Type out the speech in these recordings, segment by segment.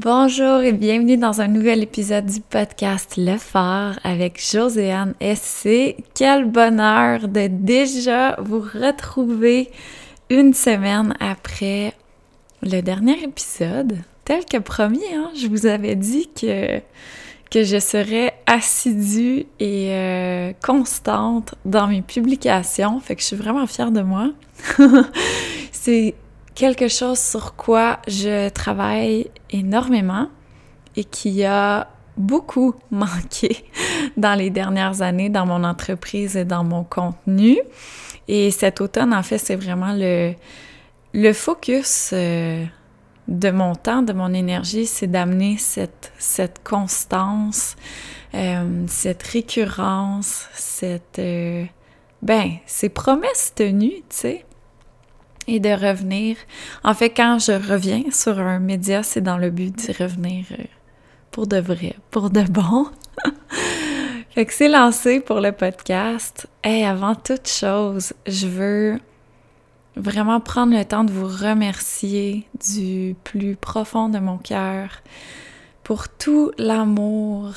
Bonjour et bienvenue dans un nouvel épisode du podcast Le Phare avec Joséanne SC. Quel bonheur de déjà vous retrouver une semaine après le dernier épisode. Tel que promis, hein, je vous avais dit que, je serais assidue et euh, constante dans mes publications. Fait que je suis vraiment fière de moi. C'est quelque chose sur quoi je travaille énormément et qui a beaucoup manqué dans les dernières années dans mon entreprise et dans mon contenu. Et cet automne, en fait, c'est vraiment le, le focus euh, de mon temps, de mon énergie, c'est d'amener cette, cette constance, euh, cette récurrence, cette... Euh, ben, ces promesses tenues, tu sais et de revenir. En fait, quand je reviens sur un média, c'est dans le but d'y revenir euh, pour de vrai, pour de bon. fait que c'est lancé pour le podcast. Et avant toute chose, je veux vraiment prendre le temps de vous remercier du plus profond de mon cœur pour tout l'amour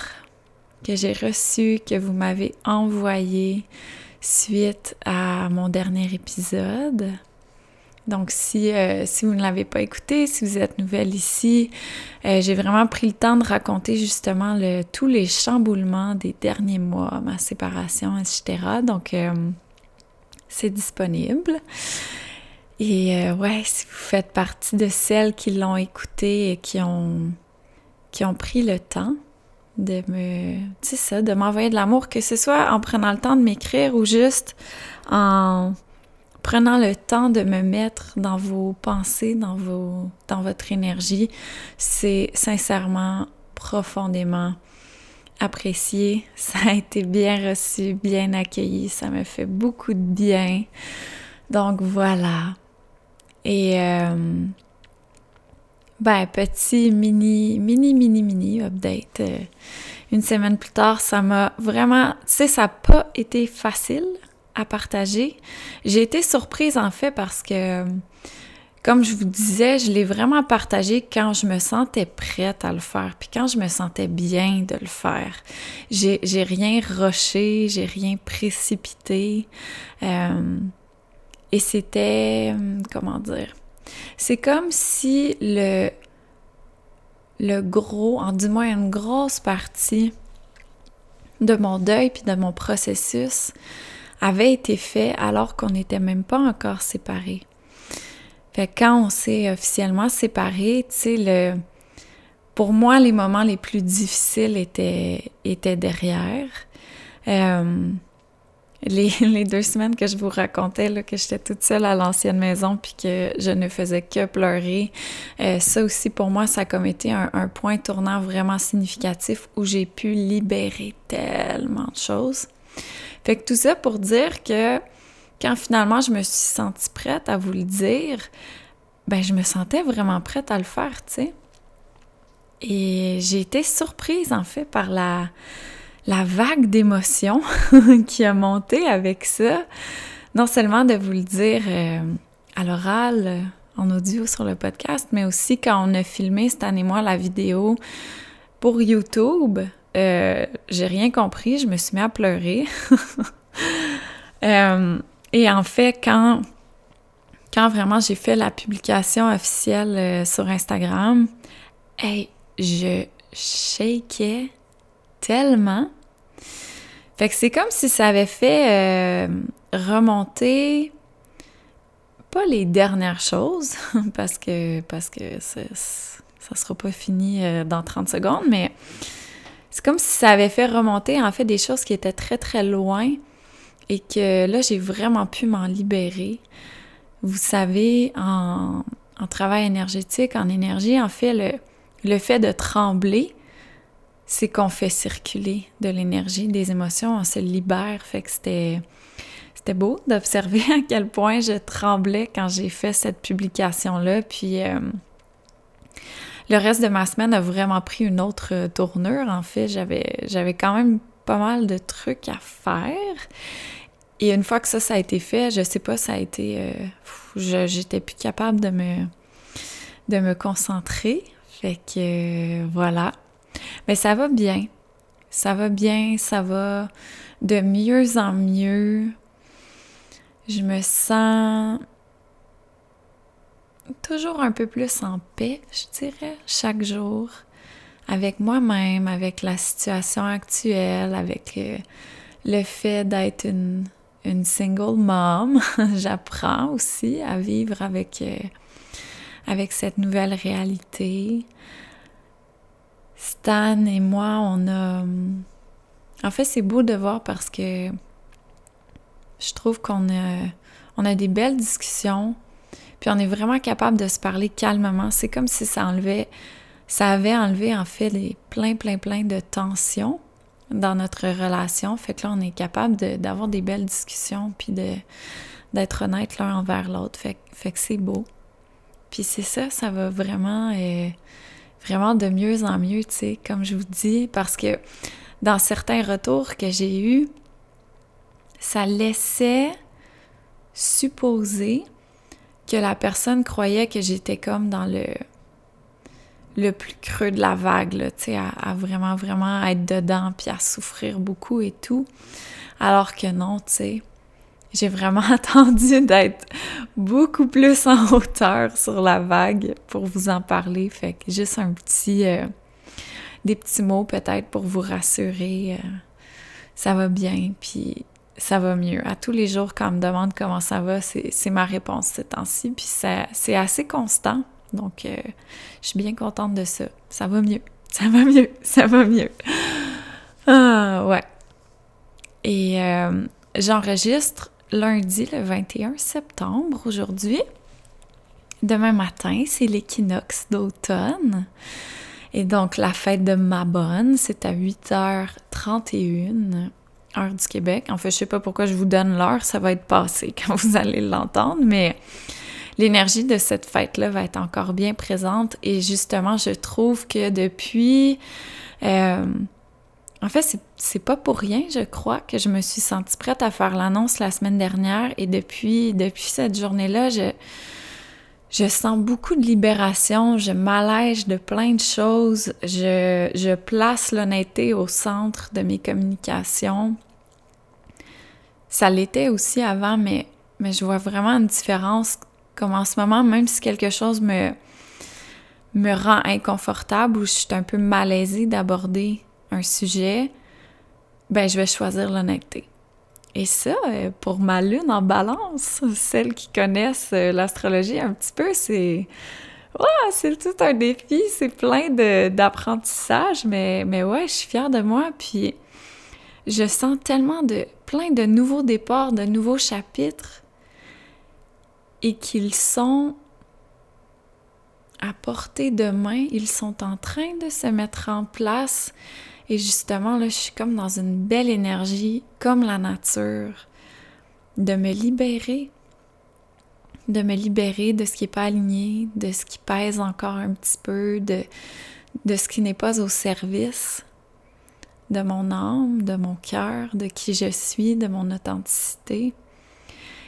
que j'ai reçu, que vous m'avez envoyé suite à mon dernier épisode. Donc, si, euh, si vous ne l'avez pas écouté, si vous êtes nouvelle ici, euh, j'ai vraiment pris le temps de raconter justement tous les chamboulements des derniers mois, ma séparation, etc. Donc, euh, c'est disponible. Et ouais, si vous faites partie de celles qui l'ont écouté et qui ont, qui ont pris le temps de me, ça, de m'envoyer de l'amour, que ce soit en prenant le temps de m'écrire ou juste en prenant le temps de me mettre dans vos pensées, dans, vos, dans votre énergie, c'est sincèrement, profondément apprécié. Ça a été bien reçu, bien accueilli. Ça me fait beaucoup de bien. Donc voilà. Et euh, ben, petit mini, mini, mini, mini update. Euh, une semaine plus tard, ça m'a vraiment, tu sais, ça n'a pas été facile à partager. J'ai été surprise en fait parce que, comme je vous disais, je l'ai vraiment partagé quand je me sentais prête à le faire, puis quand je me sentais bien de le faire. J'ai, rien rushé, j'ai rien précipité. Euh, et c'était, comment dire, c'est comme si le, le gros, en du moins une grosse partie de mon deuil puis de mon processus avait été fait alors qu'on n'était même pas encore séparés. Fait quand on s'est officiellement séparés, tu sais, le... pour moi, les moments les plus difficiles étaient, étaient derrière. Euh, les, les, deux semaines que je vous racontais, que j'étais toute seule à l'ancienne maison puis que je ne faisais que pleurer, euh, ça aussi pour moi, ça a comme été un point tournant vraiment significatif où j'ai pu libérer tellement de choses. Fait que tout ça pour dire que quand finalement je me suis sentie prête à vous le dire, ben je me sentais vraiment prête à le faire, tu sais. Et j'ai été surprise en fait par la, vague d'émotions qui a monté avec ça. Non seulement de vous le dire euh, à l'oral, en audio sur le podcast, mais aussi quand on a filmé cette année-moi la vidéo pour YouTube. Euh, j'ai rien compris, je me suis mis à pleurer. Euh, et en fait, quand, quand vraiment j'ai fait la publication officielle euh, sur Instagram, je shakeais tellement. Fait que c'est comme si ça avait fait remonter pas les dernières choses, parce que, parce que ça, ça sera pas fini dans 30 secondes, mais c'est comme si ça avait fait remonter en fait des choses qui étaient très très loin et que là j'ai vraiment pu m'en libérer. Vous savez, en, travail énergétique, en énergie, en fait, le, le fait de trembler, c'est qu'on fait circuler de l'énergie, des émotions, on se libère. Fait que c'était, c'était beau d'observer à quel point je tremblais quand j'ai fait cette publication-là. Puis euh, le reste de ma semaine a vraiment pris une autre euh, tournure. En fait, j'avais, j'avais quand même pas mal de trucs à faire. Et une fois que ça, ça a été fait, je sais pas, ça a été... Euh, j'étais plus capable de me, de me concentrer. Fait que voilà. Mais ça va bien. Ça va bien, ça va de mieux en mieux. Je me sens toujours un peu plus en paix, je dirais, chaque jour, avec moi-même, avec la situation actuelle, avec euh, le fait d'être une, single mom. J'apprends aussi à vivre avec, euh, avec cette nouvelle réalité. Stan et moi, on a... En fait, c'est beau de voir parce que je trouve qu'on a, on a des belles discussions, puis on est vraiment capable de se parler calmement. C'est comme si ça enlevait, ça avait enlevé en fait les plein, plein, plein de tensions dans notre relation. Fait que là, on est capable d'avoir des belles discussions, puis de, d'être honnête l'un envers l'autre. Fait, fait que c'est beau. Puis c'est ça, ça va vraiment, euh, vraiment de mieux en mieux, tu sais, comme je vous dis, parce que dans certains retours que j'ai eus, ça laissait supposer que la personne croyait que j'étais comme dans le le plus creux de la vague, tu sais, à, vraiment, vraiment être dedans, puis à souffrir beaucoup et tout. Alors que non, tu sais, j'ai vraiment attendu d'être beaucoup plus en hauteur sur la vague pour vous en parler. Fait que juste un petit... Euh, des petits mots peut-être pour vous rassurer. Euh, ça va bien, puis ça va mieux. À tous les jours, quand on me demande comment ça va, c'est ma réponse ces temps-ci. Puis c'est assez constant. Donc, euh, je suis bien contente de ça. Ça va mieux. Ça va mieux. Ça va mieux. Ah, ouais. Et euh, j'enregistre lundi le 21 septembre aujourd'hui. Demain matin, c'est l'équinoxe d'automne. Et donc, la fête de Mabonne, c'est à 8h31 heure du Québec. En fait, je sais pas pourquoi je vous donne l'heure, ça va être passé quand vous allez l'entendre, mais l'énergie de cette fête-là va être encore bien présente. Et justement, je trouve que depuis... Euh, en fait, c'est pas pour rien, je crois, que je me suis sentie prête à faire l'annonce la semaine dernière. Et depuis, depuis cette journée-là, je, je sens beaucoup de libération, je m'allège de plein de choses, je, je place l'honnêteté au centre de mes communications. Ça l'était aussi avant, mais, mais je vois vraiment une différence. Comme en ce moment, même si quelque chose me, me rend inconfortable ou je suis un peu malaisée d'aborder un sujet, ben je vais choisir l'honnêteté. Et ça, euh, pour ma lune en balance, celles qui connaissent euh, l'astrologie un petit peu, c'est... c'est tout un défi, c'est plein d'apprentissage, mais, mais ouais, je suis fière de moi, puis je sens tellement de plein de nouveaux départs, de nouveaux chapitres, et qu'ils sont à portée de main, ils sont en train de se mettre en place et justement, là, je suis comme dans une belle énergie, comme la nature, de me libérer, de me libérer de ce qui n'est pas aligné, de ce qui pèse encore un petit peu, de, ce qui n'est pas au service de mon âme, de mon cœur, de qui je suis, de mon authenticité.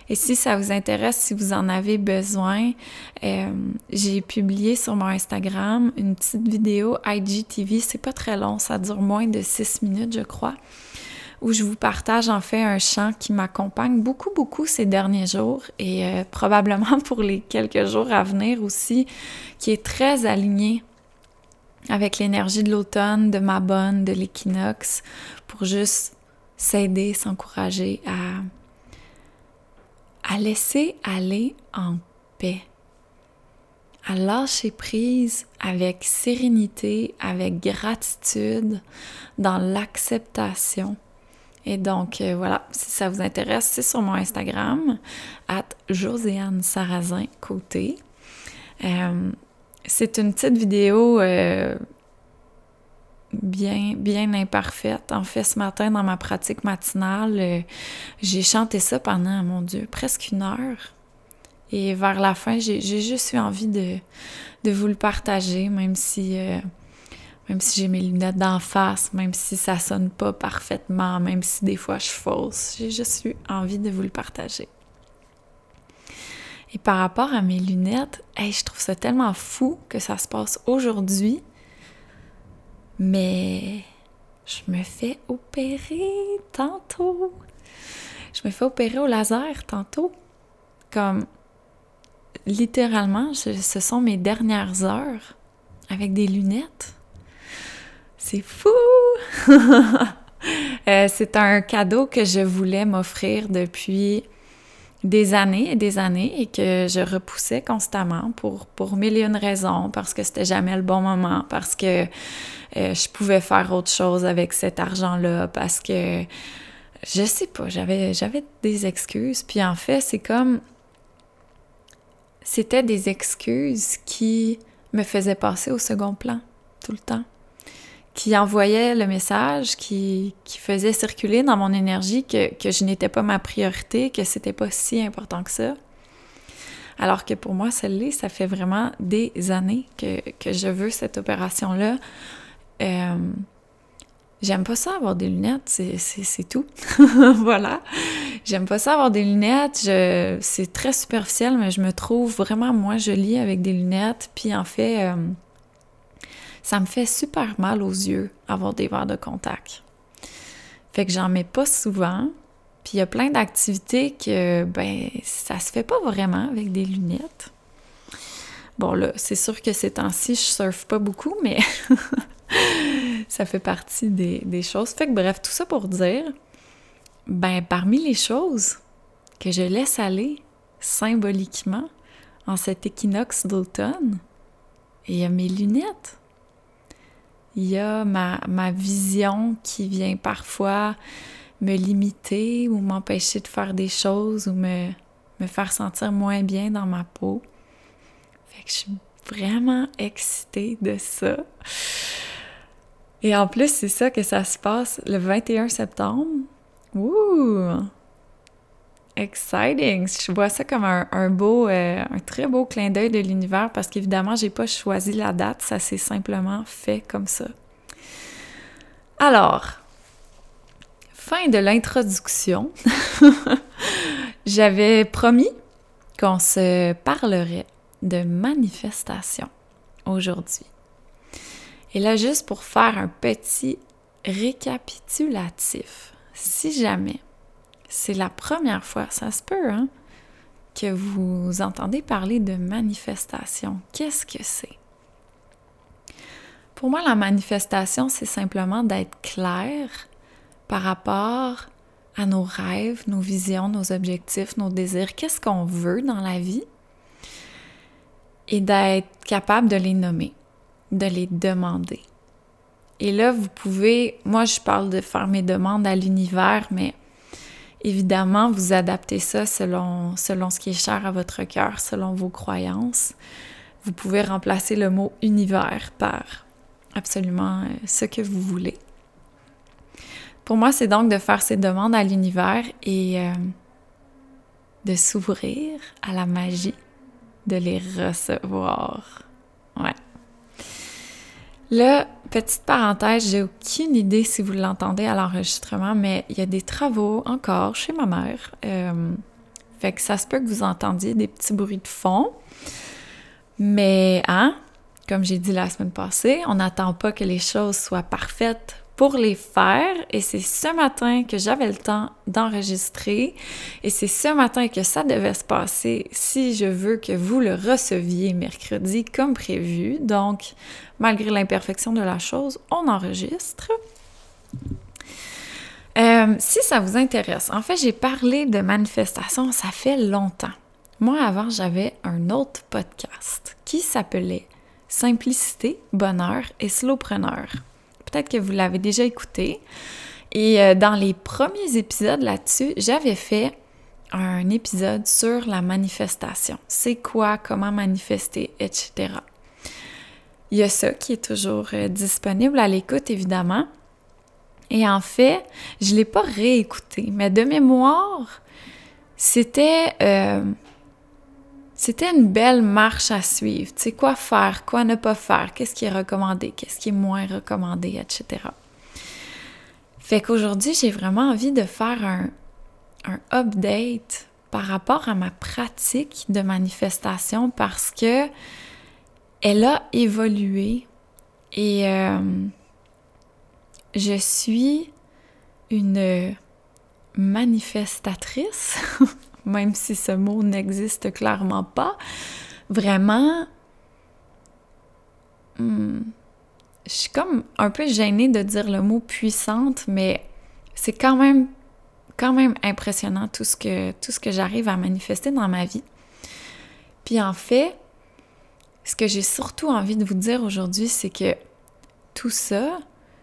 Et si ça vous intéresse, si vous en avez besoin, euh, j'ai publié sur mon Instagram une petite vidéo IGTV. C'est pas très long, ça dure moins de six minutes, je crois, où je vous partage en fait un chant qui m'accompagne beaucoup, beaucoup ces derniers jours et euh, probablement pour les quelques jours à venir aussi, qui est très aligné avec l'énergie de l'automne, de ma bonne, de l'équinoxe, pour juste s'aider, s'encourager à à laisser aller en paix, à lâcher prise avec sérénité, avec gratitude, dans l'acceptation. Et donc, euh, voilà, si ça vous intéresse, c'est sur mon Instagram, at Josiane Sarrazin Côté. Euh, c'est une petite vidéo euh, bien, bien imparfaite. En fait, ce matin, dans ma pratique matinale, euh, j'ai chanté ça pendant, mon Dieu, presque une heure. Et vers la fin, j'ai juste eu envie de, de, vous le partager, même si, euh, même si j'ai mes lunettes d'en face, même si ça sonne pas parfaitement, même si des fois je fausse. J'ai juste eu envie de vous le partager. Et par rapport à mes lunettes, je trouve ça tellement fou que ça se passe aujourd'hui. Mais je me fais opérer tantôt. Je me fais opérer au laser tantôt. Comme littéralement, ce sont mes dernières heures avec des lunettes. C'est fou! Euh, c'est un cadeau que je voulais m'offrir depuis des années et des années et que je repoussais constamment pour, pour mille et raisons, parce que c'était jamais le bon moment, parce que euh, je pouvais faire autre chose avec cet argent-là, parce que je sais pas, j'avais, j'avais des excuses. Puis en fait, c'est comme. C'était des excuses qui me faisaient passer au second plan tout le temps qui envoyait le message, qui, qui, faisait circuler dans mon énergie que, que je n'étais pas ma priorité, que c'était pas si important que ça. Alors que pour moi, celle-là, ça fait vraiment des années que, que je veux cette opération-là. Euh, J'aime pas ça avoir des lunettes, c'est tout. voilà. J'aime pas ça avoir des lunettes. C'est très superficiel, mais je me trouve vraiment moins jolie avec des lunettes. Puis en fait, euh, ça me fait super mal aux yeux avoir des verres de contact. Fait que j'en mets pas souvent. Puis il y a plein d'activités que, ben, ça se fait pas vraiment avec des lunettes. Bon, là, c'est sûr que ces temps-ci, je surfe pas beaucoup, mais ça fait partie des, des, choses. Fait que bref, tout ça pour dire, ben, parmi les choses que je laisse aller symboliquement en cet équinoxe d'automne, il y a mes lunettes. Il y a ma, vision qui vient parfois me limiter ou m'empêcher de faire des choses ou me, faire sentir moins bien dans ma peau. Fait que je suis vraiment excitée de ça. Et en plus, c'est ça que ça se passe le 21 septembre. Ouh! Exciting! Je vois ça comme un, beau, euh, un très beau clin d'œil de l'univers parce qu'évidemment, j'ai pas choisi la date, ça s'est simplement fait comme ça. Alors, fin de l'introduction. J'avais promis qu'on se parlerait de manifestation aujourd'hui. Et là, juste pour faire un petit récapitulatif, si jamais c'est la première fois, ça se peut, hein, que vous entendez parler de manifestation. Qu'est-ce que c'est? Pour moi, la manifestation, c'est simplement d'être clair par rapport à nos rêves, nos visions, nos objectifs, nos désirs, qu'est-ce qu'on veut dans la vie, et d'être capable de les nommer, de les demander. Et là, vous pouvez, moi je parle de faire mes demandes à l'univers, mais Évidemment, vous adaptez ça selon, selon ce qui est cher à votre cœur, selon vos croyances. Vous pouvez remplacer le mot univers par absolument euh, ce que vous voulez. Pour moi, c'est donc de faire ces demandes à l'univers et euh, de s'ouvrir à la magie de les recevoir. Ouais. Là, petite parenthèse, j'ai aucune idée si vous l'entendez à l'enregistrement, mais il y a des travaux encore chez ma mère. Euh, fait que ça se peut que vous entendiez des petits bruits de fond. Mais, hein, comme j'ai dit la semaine passée, on n'attend pas que les choses soient parfaites pour les faire. Et c'est ce matin que j'avais le temps d'enregistrer. Et c'est ce matin que ça devait se passer si je veux que vous le receviez mercredi comme prévu. Donc, malgré l'imperfection de la chose, on enregistre. Euh, si ça vous intéresse, en fait, j'ai parlé de manifestation, ça fait longtemps. Moi, avant, j'avais un autre podcast qui s'appelait Simplicité, Bonheur et Slowpreneur. Peut-être que vous l'avez déjà écouté. Et euh, dans les premiers épisodes là-dessus, j'avais fait un épisode sur la manifestation. C'est quoi, comment manifester, etc. Il y a ça qui est toujours euh, disponible à l'écoute, évidemment. Et en fait, je ne l'ai pas réécouté, mais de mémoire, c'était euh, c'était une belle marche à suivre. Tu sais, quoi faire, quoi ne pas faire, qu'est-ce qui est recommandé, qu'est-ce qui est moins recommandé, etc. Fait qu'aujourd'hui, j'ai vraiment envie de faire un, update par rapport à ma pratique de manifestation parce que elle a évolué et euh, je suis une manifestatrice, même si ce mot n'existe clairement pas, vraiment, hmm, je suis comme un peu gênée de dire le mot puissante, mais c'est quand même, quand impressionnant tout ce que, tout ce que j'arrive à manifester dans ma vie. Puis en fait, ce que j'ai surtout envie de vous dire aujourd'hui, c'est que tout ça,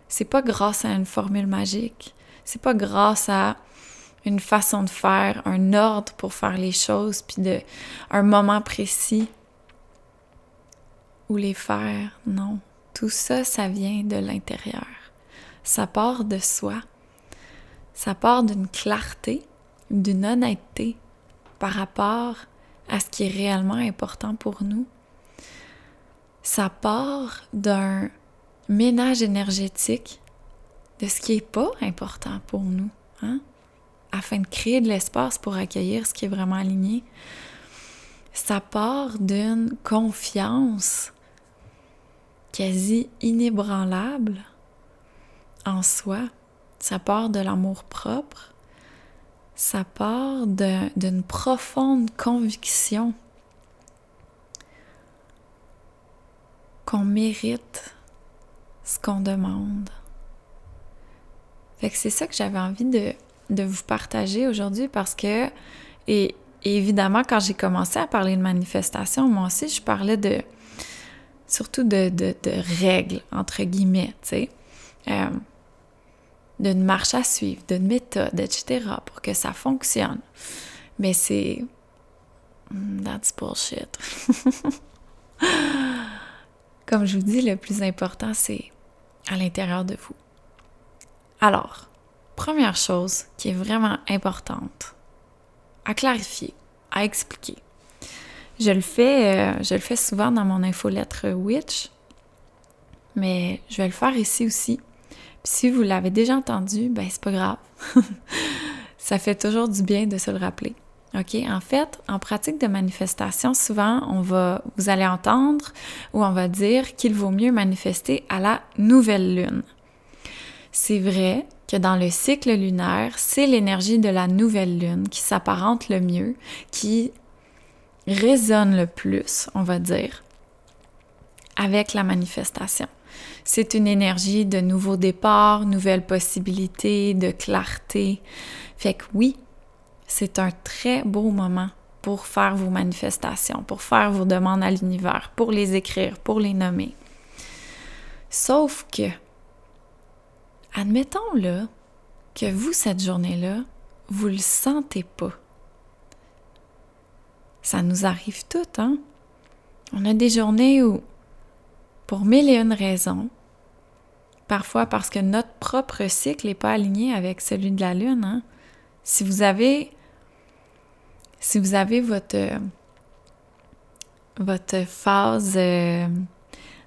c'est pas grâce à une formule magique. C'est pas grâce à une façon de faire, un ordre pour faire les choses, puis de un moment précis où les faire. Non, tout ça, ça vient de l'intérieur. Ça part de soi. Ça part d'une clarté, d'une honnêteté par rapport à ce qui est réellement important pour nous. Ça part d'un ménage énergétique de ce qui n'est pas important pour nous, hein? Afin de créer de l'espace pour accueillir ce qui est vraiment aligné. Ça part d'une confiance quasi inébranlable en soi. Ça part de l'amour propre. Ça part d'une profonde conviction qu'on mérite ce qu'on demande. Fait que c'est ça que j'avais envie de, vous partager aujourd'hui parce que, et, évidemment, quand j'ai commencé à parler de manifestation, moi aussi, je parlais de, surtout de, règles, entre guillemets, tu sais, euh, d'une marche à suivre, d'une méthode, etc., pour que ça fonctionne. Mais c'est... Hmm, that's bullshit. Comme je vous dis, le plus important, c'est à l'intérieur de vous. Alors, première chose qui est vraiment importante à clarifier, à expliquer. Je le fais, euh, je le fais souvent dans mon infolettre Witch, mais je vais le faire ici aussi. Si vous l'avez déjà entendu, ben c'est pas grave. Ça fait toujours du bien de se le rappeler. OK? En fait, en pratique de manifestation, souvent, on va, vous allez entendre ou on va dire qu'il vaut mieux manifester à la nouvelle lune. C'est vrai que dans le cycle lunaire, c'est l'énergie de la nouvelle lune qui s'apparente le mieux, qui résonne le plus, on va dire, avec la manifestation. C'est une énergie de nouveau départ, nouvelles possibilités, de clarté. Fait que oui, c'est un très beau moment pour faire vos manifestations, pour faire vos demandes à l'univers, pour les écrire, pour les nommer. Sauf que Admettons là que vous, cette journée-là, vous le sentez pas. Ça nous arrive toutes, hein? On a des journées où, pour mille et une raisons, parfois parce que notre propre cycle n'est pas aligné avec celui de la Lune, hein? Si vous avez, si vous avez votre, votre phase euh,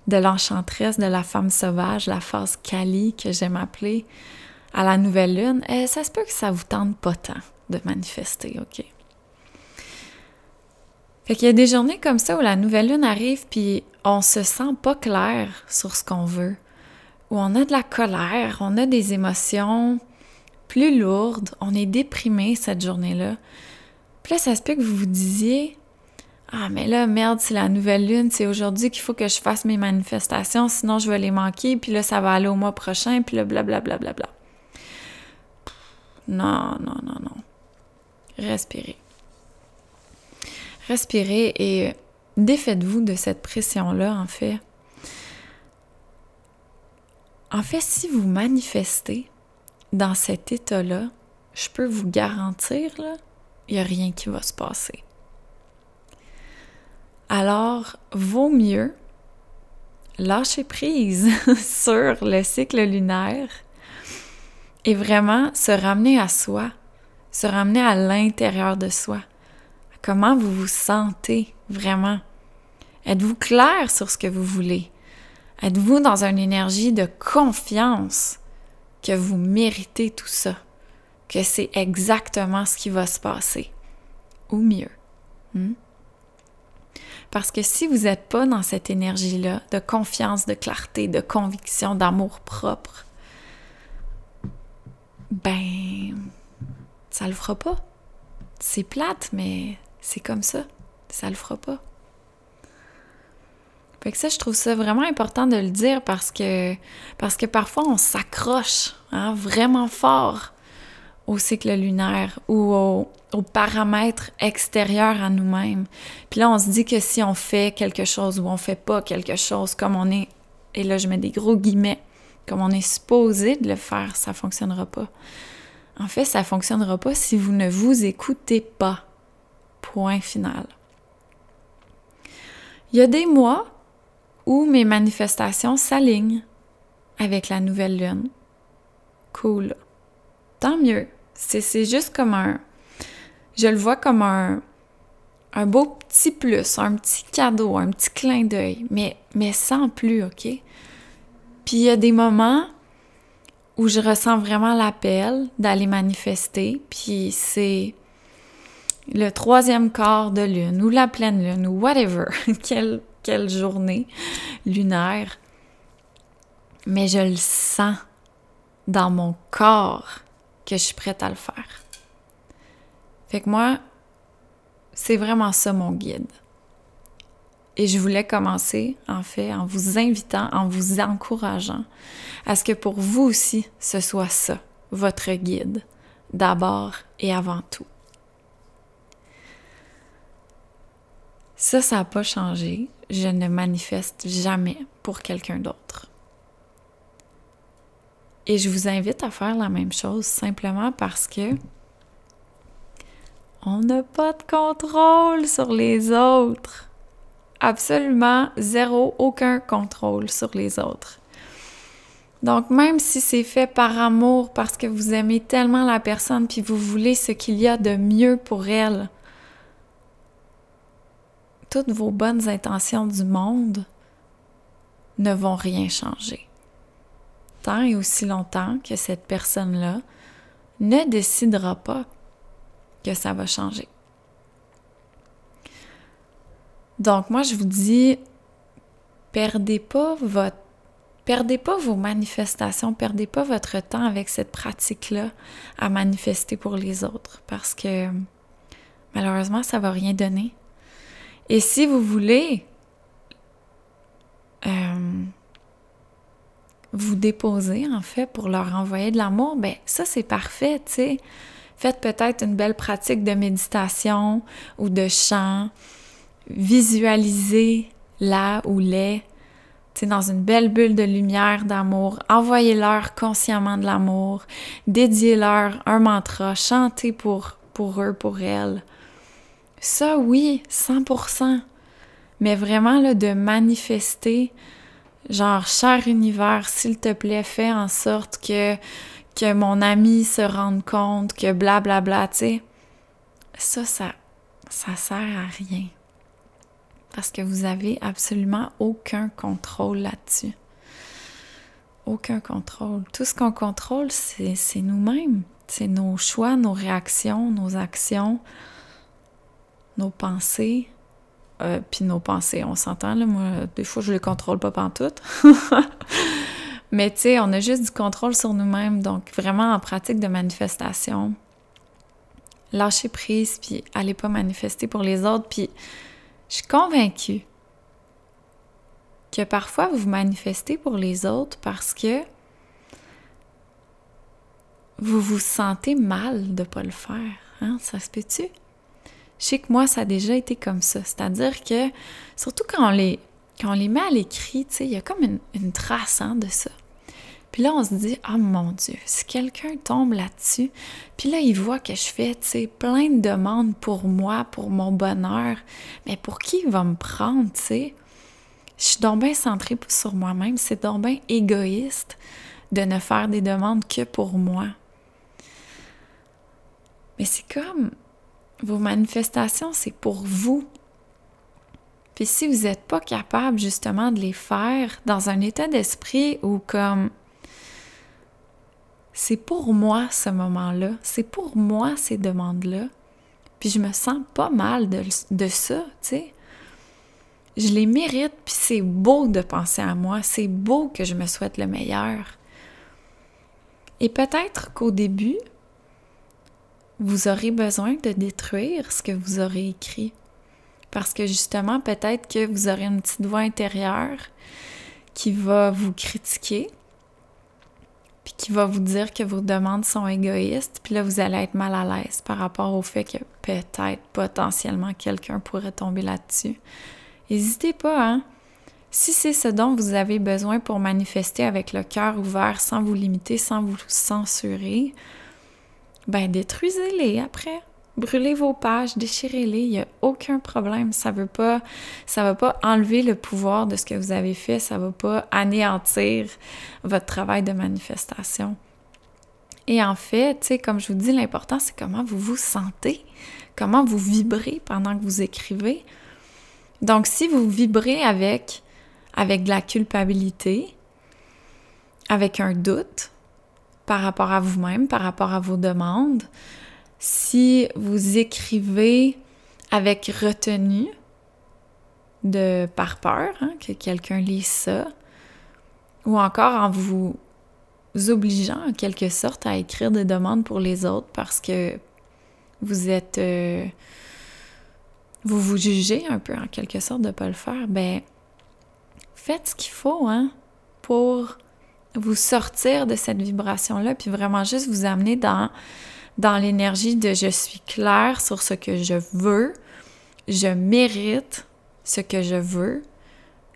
de l'enchantresse, de la femme sauvage, la phase Kali que j'aime appeler, à la nouvelle lune, eh, ça se peut que ça vous tente pas tant de manifester, OK? Fait qu'il y a des journées comme ça où la nouvelle lune arrive puis on se sent pas clair sur ce qu'on veut, où on a de la colère, on a des émotions plus lourdes, on est déprimé cette journée-là. Puis là, ça se peut que vous vous disiez ah, mais là, merde, c'est la nouvelle lune, c'est aujourd'hui qu'il faut que je fasse mes manifestations, sinon je vais les manquer, puis là, ça va aller au mois prochain, puis là, blablabla. Bla, bla, bla, Non, non, non, non. Respirez. Respirez et défaites-vous de cette pression-là, en fait. En fait, si vous manifestez dans cet état-là, je peux vous garantir, il n'y a rien qui va se passer. Alors, vaut mieux lâcher prise sur le cycle lunaire et vraiment se ramener à soi, se ramener à l'intérieur de soi. Comment vous vous sentez vraiment? Êtes-vous clair sur ce que vous voulez? Êtes-vous dans une énergie de confiance que vous méritez tout ça? Que c'est exactement ce qui va se passer? ou mieux. Hmm? Parce que si vous n'êtes pas dans cette énergie-là de confiance, de clarté, de conviction, d'amour propre, ben, ça le fera pas. C'est plate, mais c'est comme ça. Ça le fera pas. Fait que ça, je trouve ça vraiment important de le dire parce que, parce que parfois on s'accroche hein, vraiment fort au cycle lunaire ou aux, paramètres extérieurs à nous-mêmes. Puis là, on se dit que si on fait quelque chose ou on fait pas quelque chose comme on est, et là je mets des gros guillemets, comme on est supposé de le faire, ça fonctionnera pas. En fait, ça fonctionnera pas si vous ne vous écoutez pas. Point final. Il y a des mois où mes manifestations s'alignent avec la nouvelle lune. Cool. Tant mieux. C'est juste comme un... Je le vois comme un, un beau petit plus, un petit cadeau, un petit clin d'œil, mais, mais sans plus, OK? Puis il y a des moments où je ressens vraiment l'appel d'aller manifester, puis c'est le troisième quart de lune ou la pleine lune ou whatever, quelle, quelle journée lunaire. Mais je le sens dans mon corps que je suis prête à le faire. Fait que moi, c'est vraiment ça mon guide. Et je voulais commencer, en fait, en vous invitant, en vous encourageant à ce que pour vous aussi, ce soit ça, votre guide, d'abord et avant tout. Ça, ça n'a pas changé. Je ne manifeste jamais pour quelqu'un d'autre. Et je vous invite à faire la même chose simplement parce que on n'a pas de contrôle sur les autres. Absolument zéro, aucun contrôle sur les autres. Donc même si c'est fait par amour, parce que vous aimez tellement la personne, puis vous voulez ce qu'il y a de mieux pour elle, toutes vos bonnes intentions du monde ne vont rien changer. Et aussi longtemps que cette personne-là ne décidera pas que ça va changer. Donc moi je vous dis perdez pas perdez pas vos manifestations, perdez pas votre temps avec cette pratique-là à manifester pour les autres parce que malheureusement ça va rien donner. Et si vous voulez euh, vous déposer, en fait, pour leur envoyer de l'amour, ben ça, c'est parfait, tu sais. Faites peut-être une belle pratique de méditation ou de chant. Visualisez là ou les, tu dans une belle bulle de lumière, d'amour. Envoyez-leur consciemment de l'amour. Dédiez-leur un mantra. Chantez pour, pour eux, pour elles. Ça, oui, 100%. Mais vraiment, là, de manifester, genre, cher univers, s'il te plaît, fais en sorte que, mon ami se rende compte que blablabla, bla, bla, tu sais. Ça, ça, ça sert à rien. Parce que vous avez absolument aucun contrôle là-dessus. Aucun contrôle. Tout ce qu'on contrôle, c'est nous-mêmes. C'est nos choix, nos réactions, nos actions, nos pensées, euh, puis nos pensées, on s'entend, là, moi, des fois, je les contrôle pas pantoute. Mais tu sais, on a juste du contrôle sur nous-mêmes, donc vraiment en pratique de manifestation, lâcher prise, puis allez pas manifester pour les autres, puis je suis convaincue que parfois vous manifestez pour les autres parce que vous vous sentez mal de pas le faire. Hein? Ça se peut-tu? Je sais que moi, ça a déjà été comme ça. C'est-à-dire que, surtout quand on les, quand les met à l'écrit, il y a comme une, trace hein, de ça. Puis là, on se dit, ah mon Dieu, si quelqu'un tombe là-dessus, puis là, il voit que je fais, tu plein de demandes pour moi, pour mon bonheur, mais pour qui il va me prendre, tu sais? Je suis donc bien centrée sur moi-même, c'est donc bien égoïste de ne faire des demandes que pour moi. Mais c'est comme, vos manifestations, c'est pour vous. Puis si vous n'êtes pas capable justement de les faire dans un état d'esprit où comme c'est pour moi ce moment-là, c'est pour moi ces demandes-là, Puis je me sens pas mal de, de ça, tu sais. Je les mérite, puis c'est beau de penser à moi, c'est beau que je me souhaite le meilleur. Et peut-être qu'au début, vous aurez besoin de détruire ce que vous aurez écrit. Parce que justement, peut-être que vous aurez une petite voix intérieure qui va vous critiquer, puis qui va vous dire que vos demandes sont égoïstes, puis là, vous allez être mal à l'aise par rapport au fait que peut-être, potentiellement, quelqu'un pourrait tomber là-dessus. N'hésitez pas, hein? Si c'est ce dont vous avez besoin pour manifester avec le cœur ouvert, sans vous limiter, sans vous censurer, ben détruisez-les après. Brûlez vos pages, déchirez-les, il n'y a aucun problème. Ça veut pas, ça pas enlever le pouvoir de ce que vous avez fait, ça va pas anéantir votre travail de manifestation. Et en fait, tu sais, comme je vous dis, l'important, c'est comment vous vous sentez, comment vous vibrez pendant que vous écrivez. Donc, si vous vibrez avec, avec de la culpabilité, avec un doute par rapport à vous-même, par rapport à vos demandes, si vous écrivez avec retenue, de par peur hein, que quelqu'un lise ça, ou encore en vous obligeant en quelque sorte à écrire des demandes pour les autres parce que vous êtes euh, vous vous jugez un peu en quelque sorte de pas le faire, ben faites ce qu'il faut hein, pour vous sortir de cette vibration-là, puis vraiment juste vous amener dans dans l'énergie de je suis claire sur ce que je veux, je mérite ce que je veux,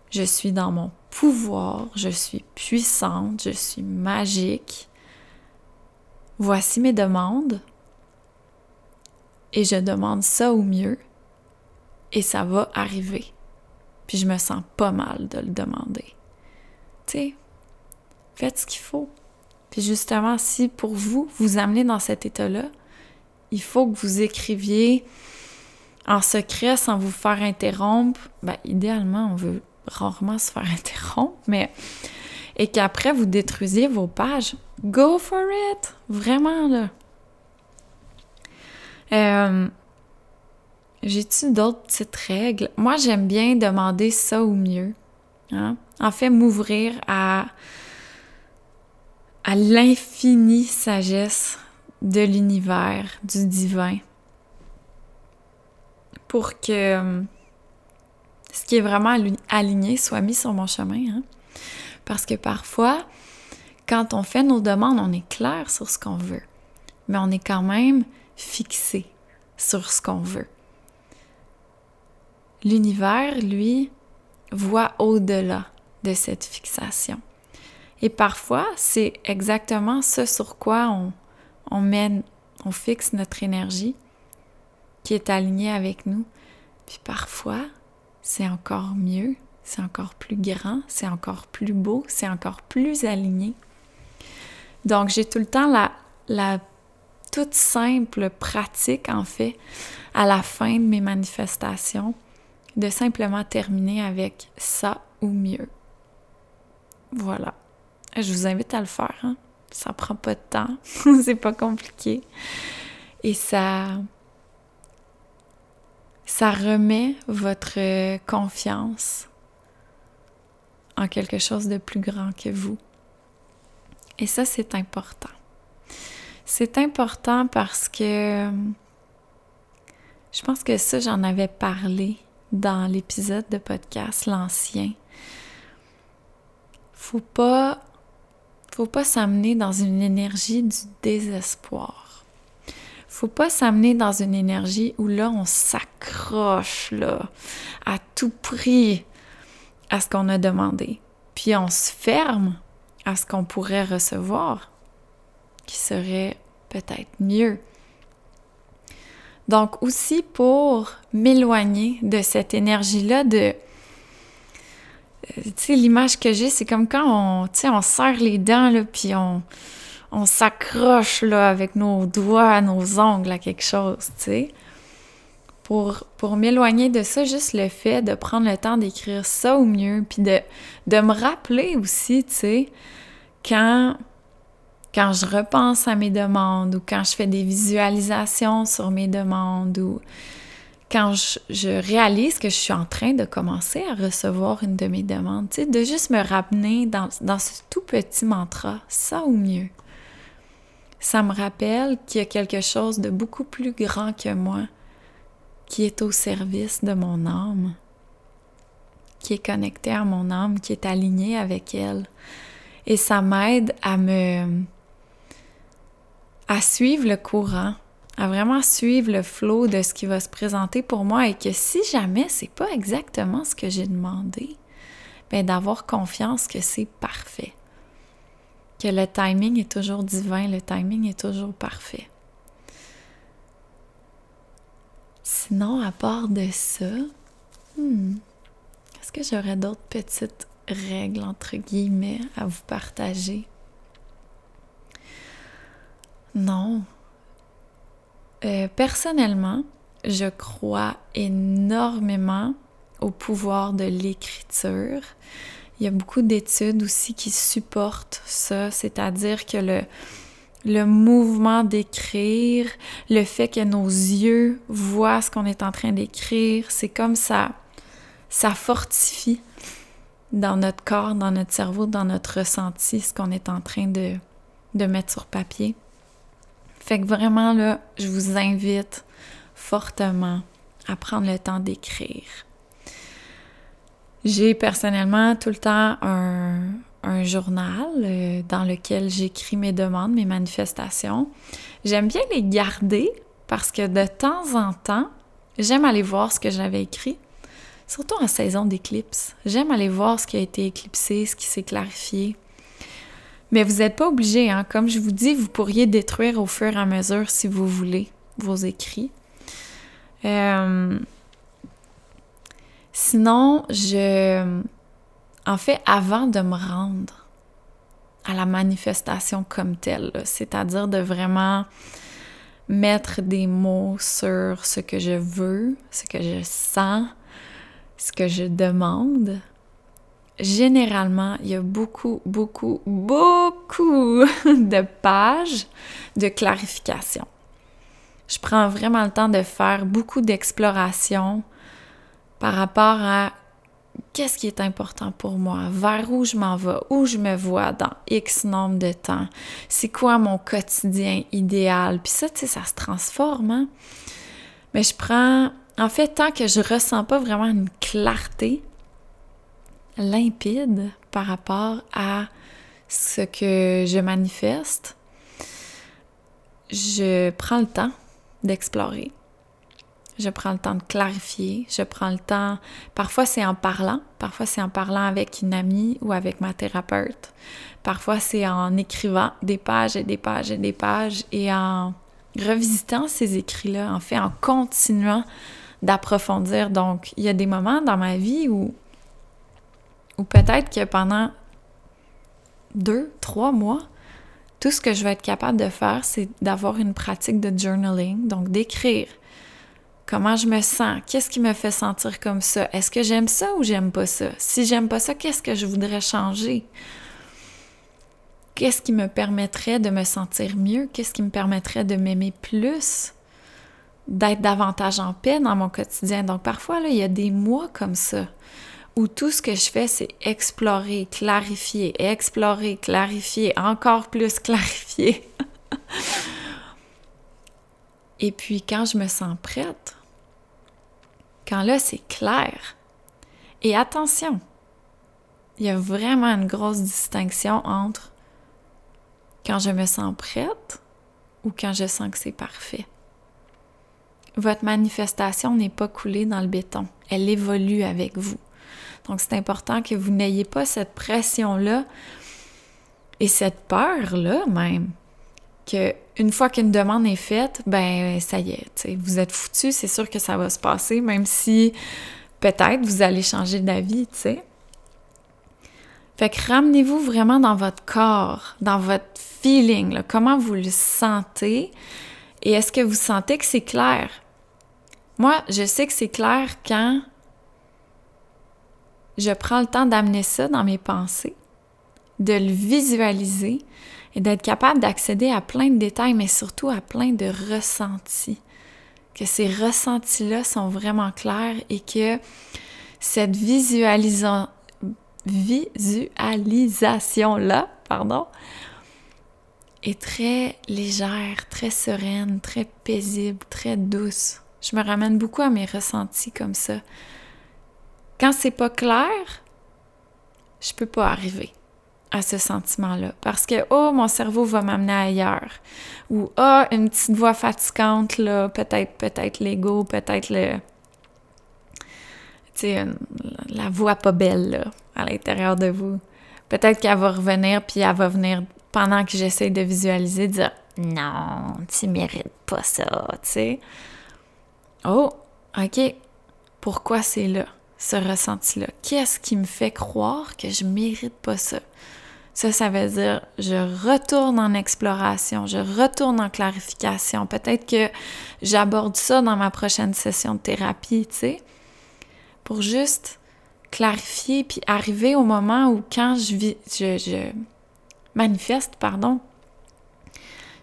je suis dans mon pouvoir, je suis puissante, je suis magique. Voici mes demandes et je demande ça au mieux et ça va arriver. Puis je me sens pas mal de le demander. Tu sais, faites ce qu'il faut. Puis justement, si pour vous, vous amenez dans cet état-là, il faut que vous écriviez en secret sans vous faire interrompre. Ben, idéalement, on veut rarement se faire interrompre, mais. Et qu'après, vous détruisiez vos pages. Go for it! Vraiment, là. Euh, J'ai-tu d'autres petites règles? Moi, j'aime bien demander ça ou mieux. Hein? En fait, m'ouvrir à à l'infinie sagesse de l'univers, du divin, pour que euh, ce qui est vraiment aligné soit mis sur mon chemin. Hein. Parce que parfois, quand on fait nos demandes, on est clair sur ce qu'on veut, mais on est quand même fixé sur ce qu'on veut. L'univers, lui, voit au-delà de cette fixation. Et parfois, c'est exactement ce sur quoi on, on mène, on fixe notre énergie qui est alignée avec nous. Puis parfois, c'est encore mieux, c'est encore plus grand, c'est encore plus beau, c'est encore plus aligné. Donc, j'ai tout le temps la, la toute simple pratique, en fait, à la fin de mes manifestations, de simplement terminer avec ça ou mieux. Voilà. Je vous invite à le faire. Hein. Ça prend pas de temps. c'est pas compliqué. Et ça. Ça remet votre confiance en quelque chose de plus grand que vous. Et ça, c'est important. C'est important parce que je pense que ça, j'en avais parlé dans l'épisode de podcast, l'ancien. Faut pas faut pas s'amener dans une énergie du désespoir. Faut pas s'amener dans une énergie où là, on s'accroche, là, à tout prix à ce qu'on a demandé. Puis on se ferme à ce qu'on pourrait recevoir, qui serait peut-être mieux. Donc aussi pour m'éloigner de cette énergie-là de tu l'image que j'ai, c'est comme quand on, tu sais, serre les dents, là, puis on, s'accroche, là, avec nos doigts, nos ongles à quelque chose, tu sais. Pour, pour m'éloigner de ça, juste le fait de prendre le temps d'écrire ça au mieux, puis de, de me rappeler aussi, tu sais, quand quand je repense à mes demandes ou quand je fais des visualisations sur mes demandes ou quand je, réalise que je suis en train de commencer à recevoir une de mes demandes, de juste me ramener dans, dans ce tout petit mantra, ça ou mieux. Ça me rappelle qu'il y a quelque chose de beaucoup plus grand que moi qui est au service de mon âme, qui est connecté à mon âme, qui est aligné avec elle. Et ça m'aide à me à suivre le courant, à vraiment suivre le flot de ce qui va se présenter pour moi et que si jamais c'est pas exactement ce que j'ai demandé, ben d'avoir confiance que c'est parfait. Que le timing est toujours divin, le timing est toujours parfait. Sinon, à part de ça, hmm, est-ce que j'aurais d'autres petites règles, entre guillemets, à vous partager? Non. Euh, personnellement, je crois énormément au pouvoir de l'écriture. Il y a beaucoup d'études aussi qui supportent ça, c'est-à-dire que le, mouvement d'écrire, le fait que nos yeux voient ce qu'on est en train d'écrire, c'est comme ça, ça fortifie dans notre corps, dans notre cerveau, dans notre ressenti, ce qu'on est en train de, de mettre sur papier. Fait que vraiment, là, je vous invite fortement à prendre le temps d'écrire. J'ai personnellement tout le temps un, journal euh, dans lequel j'écris mes demandes, mes manifestations. J'aime bien les garder parce que de temps en temps, j'aime aller voir ce que j'avais écrit, surtout en saison d'éclipse. J'aime aller voir ce qui a été éclipsé, ce qui s'est clarifié. Mais vous n'êtes pas obligé, hein? comme je vous dis, vous pourriez détruire au fur et à mesure si vous voulez vos écrits. Euh, sinon, je en fait, avant de me rendre à la manifestation comme telle, c'est-à-dire de vraiment mettre des mots sur ce que je veux, ce que je sens, ce que je demande, généralement, il y a beaucoup, beaucoup, beaucoup de pages de clarification. Je prends vraiment le temps de faire beaucoup d'exploration par rapport à qu'est-ce qui est important pour moi, vers où je m'en vais, où je me vois dans X nombre de temps, c'est quoi mon quotidien idéal. Puis ça, tu sais, ça se transforme. Hein? Mais je prends, en fait, tant que je ressens pas vraiment une clarté limpide par rapport à ce que je manifeste, je prends le temps d'explorer. Je prends le temps de clarifier, je prends le temps, parfois c'est en parlant, parfois c'est en parlant avec une amie ou avec ma thérapeute, parfois c'est en écrivant des pages et des pages et des pages et en revisitant ces écrits-là, en fait en continuant d'approfondir. Donc, il y a des moments dans ma vie où, où peut-être que pendant deux, trois mois, tout ce que je vais être capable de faire, c'est d'avoir une pratique de journaling, donc d'écrire Comment je me sens? Qu'est-ce qui me fait sentir comme ça? Est-ce que j'aime ça ou j'aime pas ça? Si j'aime pas ça, qu'est-ce que je voudrais changer? Qu'est-ce qui me permettrait de me sentir mieux? Qu'est-ce qui me permettrait de m'aimer plus? D'être davantage en paix dans mon quotidien? Donc parfois, là, il y a des mois comme ça où tout ce que je fais, c'est explorer, clarifier, explorer, clarifier, encore plus clarifier. Et puis quand je me sens prête, quand là, c'est clair. Et attention, il y a vraiment une grosse distinction entre quand je me sens prête ou quand je sens que c'est parfait. Votre manifestation n'est pas coulée dans le béton, elle évolue avec vous. Donc c'est important que vous n'ayez pas cette pression-là et cette peur-là même que une fois qu'une demande est faite, ben ça y est, vous êtes foutu, c'est sûr que ça va se passer, même si peut-être vous allez changer d'avis, tu sais. Fait que ramenez-vous vraiment dans votre corps, dans votre feeling, comment vous le sentez et est-ce que vous sentez que c'est clair? Moi, je sais que c'est clair quand je prends le temps d'amener ça dans mes pensées de le visualiser et d'être capable d'accéder à plein de détails, mais surtout à plein de ressentis. Que ces ressentis-là sont vraiment clairs et que cette visualisation visualisation-là, pardon, est très légère, très sereine, très paisible, très douce. Je me ramène beaucoup à mes ressentis comme ça. Quand c'est pas clair, je peux pas arriver à ce sentiment-là parce que oh mon cerveau va m'amener ailleurs ou oh une petite voix fatigante là peut-être peut-être l'ego peut-être le tu sais la voix pas belle à l'intérieur de vous peut-être qu'elle va revenir puis elle va venir pendant que j'essaie de visualiser, dire non, tu mérites pas ça, tu sais. Oh, ok. Pourquoi c'est là, ce ressenti-là? Qu'est-ce qui me fait croire que je mérite pas ça? Ça, ça veut dire je retourne en exploration, je retourne en clarification. Peut-être que j'aborde ça dans ma prochaine session de thérapie, tu sais, pour juste clarifier puis arriver au moment où quand je, vis, je manifeste, pardon,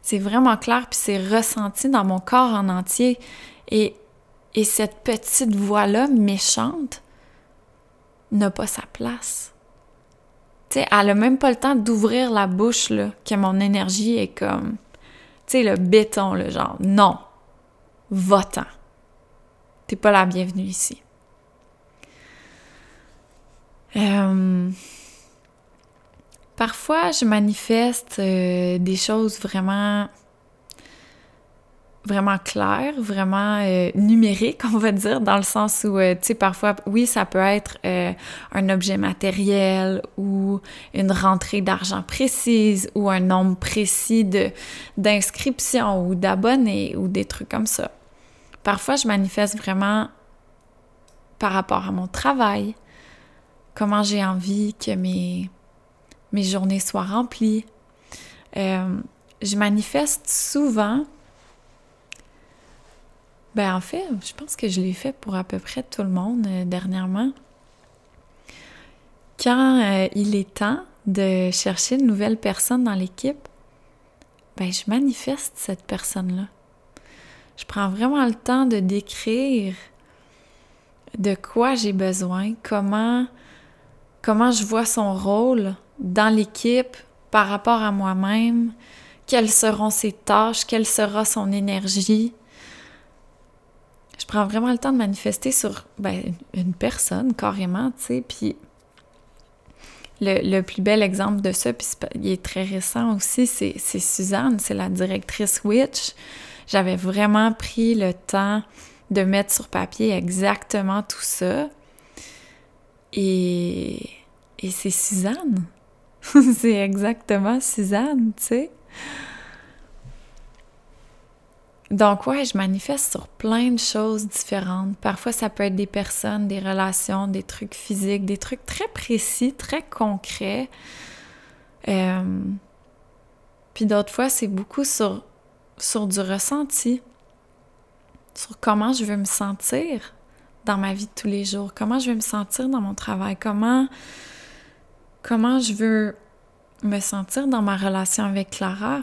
c'est vraiment clair, puis c'est ressenti dans mon corps en entier. Et, et cette petite voix-là, méchante, n'a pas sa place. Tu sais, elle a même pas le temps d'ouvrir la bouche, là, que mon énergie est comme, tu sais, le béton, le genre, non, va-t'en. T'es pas la bienvenue ici. Euh, Parfois, je manifeste euh, des choses vraiment vraiment claires, vraiment euh, numériques, on va dire, dans le sens où, euh, tu sais, parfois, oui, ça peut être un objet matériel ou une rentrée d'argent précise ou un nombre précis d'inscriptions ou d'abonnés ou des trucs comme ça. Parfois, je manifeste vraiment par rapport à mon travail, comment j'ai envie que mes mes journées soient remplies. Euh, je manifeste souvent. Ben en fait, je pense que je l'ai fait pour à peu près tout le monde euh, dernièrement. Quand euh, il est temps de chercher une nouvelle personne dans l'équipe, ben je manifeste cette personne-là. Je prends vraiment le temps de décrire de quoi j'ai besoin, comment comment je vois son rôle dans l'équipe par rapport à moi-même, quelles seront ses tâches, quelle sera son énergie. Je prends vraiment le temps de manifester sur ben, une personne carrément, tu sais, puis le, plus bel exemple de ça, puis il est très récent aussi, c'est Suzanne, c'est la directrice Witch. J'avais vraiment pris le temps de mettre sur papier exactement tout ça. Et, et c'est Suzanne. c'est exactement Suzanne, tu sais. Donc, ouais, je manifeste sur plein de choses différentes. Parfois, ça peut être des personnes, des relations, des trucs physiques, des trucs très précis, très concrets. Euh, puis d'autres fois, c'est beaucoup sur, sur du ressenti, sur comment je veux me sentir dans ma vie de tous les jours, comment je veux me sentir dans mon travail, comment comment je veux me sentir dans ma relation avec Clara.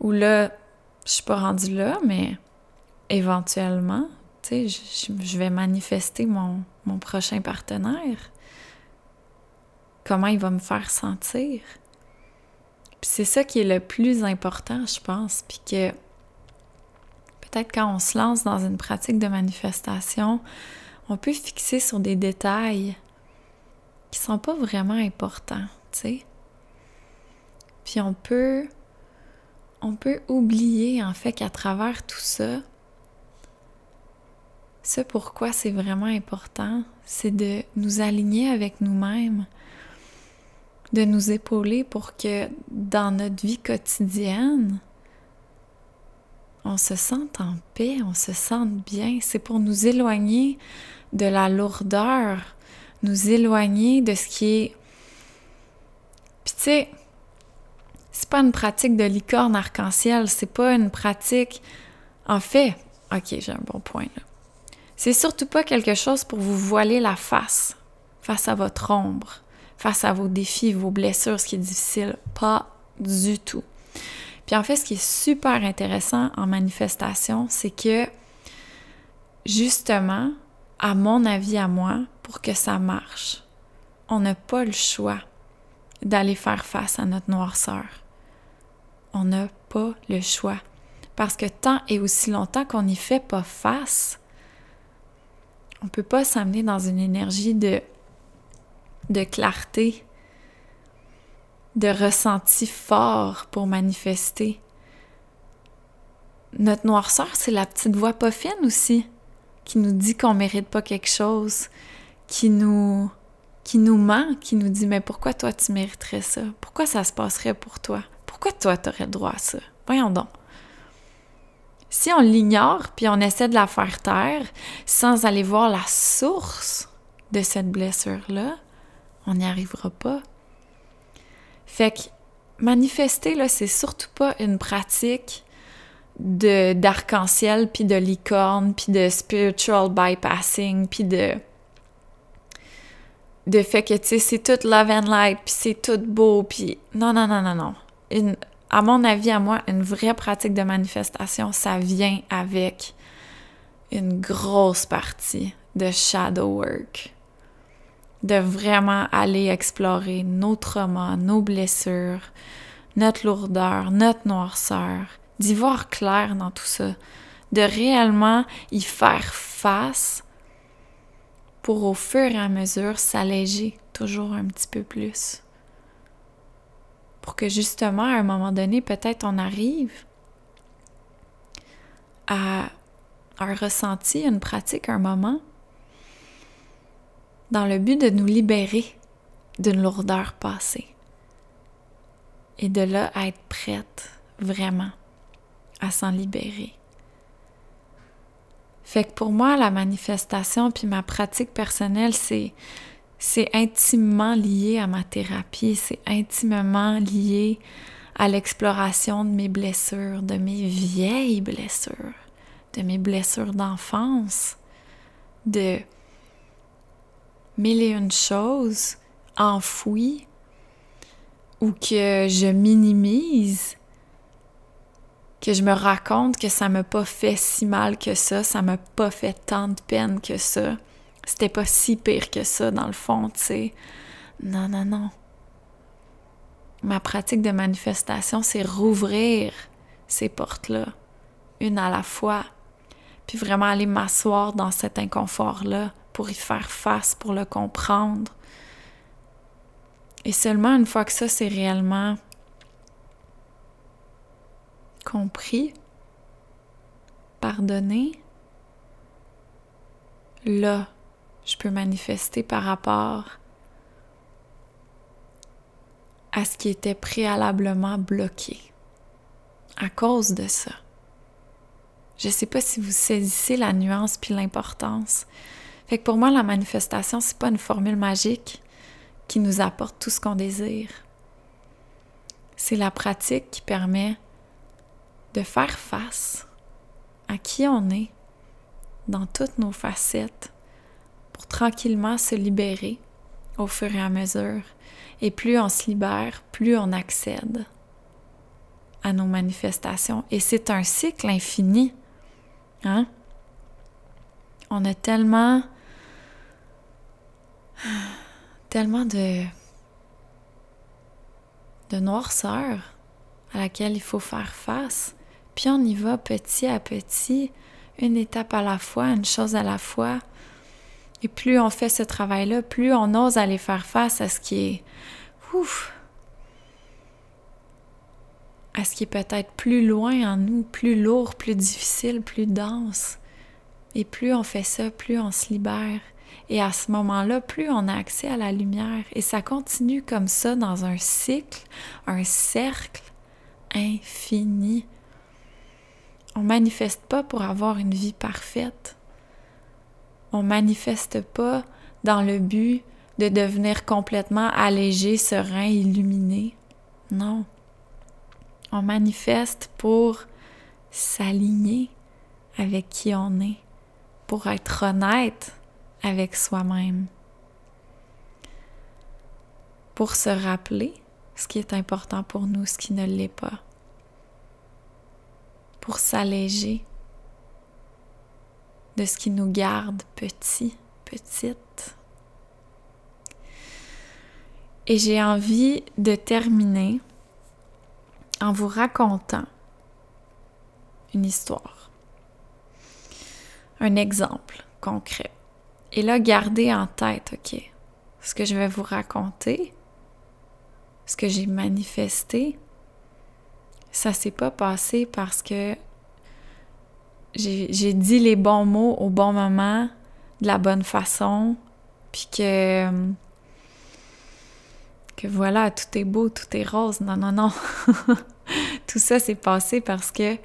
Ou là, je suis pas rendue là, mais éventuellement, tu sais, je, vais manifester mon, prochain partenaire. Comment il va me faire sentir? Puis c'est ça qui est le plus important, je pense. Puis que peut-être quand on se lance dans une pratique de manifestation, on peut fixer sur des détails qui sont pas vraiment importants, tu sais. Puis on peut on peut oublier en fait qu'à travers tout ça ce pourquoi c'est vraiment important, c'est de nous aligner avec nous-mêmes, de nous épauler pour que dans notre vie quotidienne, on se sente en paix, on se sente bien. C'est pour nous éloigner de la lourdeur, nous éloigner de ce qui est... Tu sais, c'est pas une pratique de licorne arc-en-ciel, c'est pas une pratique... En fait, ok, j'ai un bon point là. C'est surtout pas quelque chose pour vous voiler la face, face à votre ombre, face à vos défis, vos blessures, ce qui est difficile. Pas du tout. Puis en fait, ce qui est super intéressant en manifestation, c'est que justement, à mon avis à moi, pour que ça marche, on n'a pas le choix d'aller faire face à notre noirceur. On n'a pas le choix. Parce que tant et aussi longtemps qu'on n'y fait pas face, on ne peut pas s'amener dans une énergie de, de clarté, de ressenti fort pour manifester. Notre noirceur, c'est la petite voix pas fine aussi, qui nous dit qu'on mérite pas quelque chose, qui nous qui nous ment, qui nous dit mais pourquoi toi tu mériterais ça? Pourquoi ça se passerait pour toi Pourquoi toi tu aurais le droit à ça? Voyons donc. Si on l'ignore puis on essaie de la faire taire sans aller voir la source de cette blessure-là, on n'y arrivera pas. Fait que manifester, là, c'est surtout pas une pratique de d'arc-en-ciel, puis de licorne, puis de spiritual bypassing, puis de de fait que, tu sais, c'est tout love and light, puis c'est tout beau, puis non, non, non, non, non. À mon avis, à moi, une vraie pratique de manifestation, ça vient avec une grosse partie de shadow work. De vraiment aller explorer nos traumas, nos blessures, notre lourdeur, notre noirceur, d'y voir clair dans tout ça, de réellement y faire face pour au fur et à mesure s'alléger toujours un petit peu plus pour que justement, à un moment donné, peut-être on arrive à un ressenti, une pratique, un moment, dans le but de nous libérer d'une lourdeur passée. Et de là être prête vraiment à s'en libérer. Fait que pour moi, la manifestation puis ma pratique personnelle, c'est c'est intimement lié à ma thérapie, c'est intimement lié à l'exploration de mes blessures, de mes vieilles blessures, de mes blessures d'enfance, de mille et une choses enfouies ou que je minimise, que je me raconte que ça m'a pas fait si mal que ça, ça m'a pas fait tant de peine que ça c'était pas si pire que ça, dans le fond, tu sais. Non, non, non. Ma pratique de manifestation, c'est rouvrir ces portes-là, une à la fois, puis vraiment aller m'asseoir dans cet inconfort-là pour y faire face, pour le comprendre. Et seulement une fois que ça, c'est réellement compris, pardonné, là, je peux manifester par rapport à ce qui était préalablement bloqué à cause de ça. Je ne sais pas si vous saisissez la nuance puis l'importance. Fait que pour moi, la manifestation, c'est pas une formule magique qui nous apporte tout ce qu'on désire. C'est la pratique qui permet de faire face à qui on est dans toutes nos facettes, tranquillement se libérer au fur et à mesure. Et plus on se libère, plus on accède à nos manifestations. Et c'est un cycle infini. Hein? On a tellement, tellement de, de noirceur à laquelle il faut faire face. Puis on y va petit à petit, une étape à la fois, une chose à la fois. Et plus on fait ce travail-là, plus on ose aller faire face à ce qui est ouf, à ce qui est peut-être plus loin en nous, plus lourd, plus difficile, plus dense. Et plus on fait ça, plus on se libère. Et à ce moment-là, plus on a accès à la lumière. Et ça continue comme ça dans un cycle, un cercle infini. On manifeste pas pour avoir une vie parfaite. On manifeste pas dans le but de devenir complètement allégé, serein, illuminé. Non. On manifeste pour s'aligner avec qui on est, pour être honnête avec soi-même. pour se rappeler ce qui est important pour nous, ce qui ne l'est pas, pour s'alléger de ce qui nous garde petits, petites. Et j'ai envie de terminer en vous racontant une histoire, un exemple concret. Et là, gardez en tête, OK, ce que je vais vous raconter, ce que j'ai manifesté, ça s'est pas passé parce que j'ai dit les bons mots au bon moment, de la bonne façon, puis que que voilà, tout est beau, tout est rose. Non, non, non. tout ça s'est passé parce que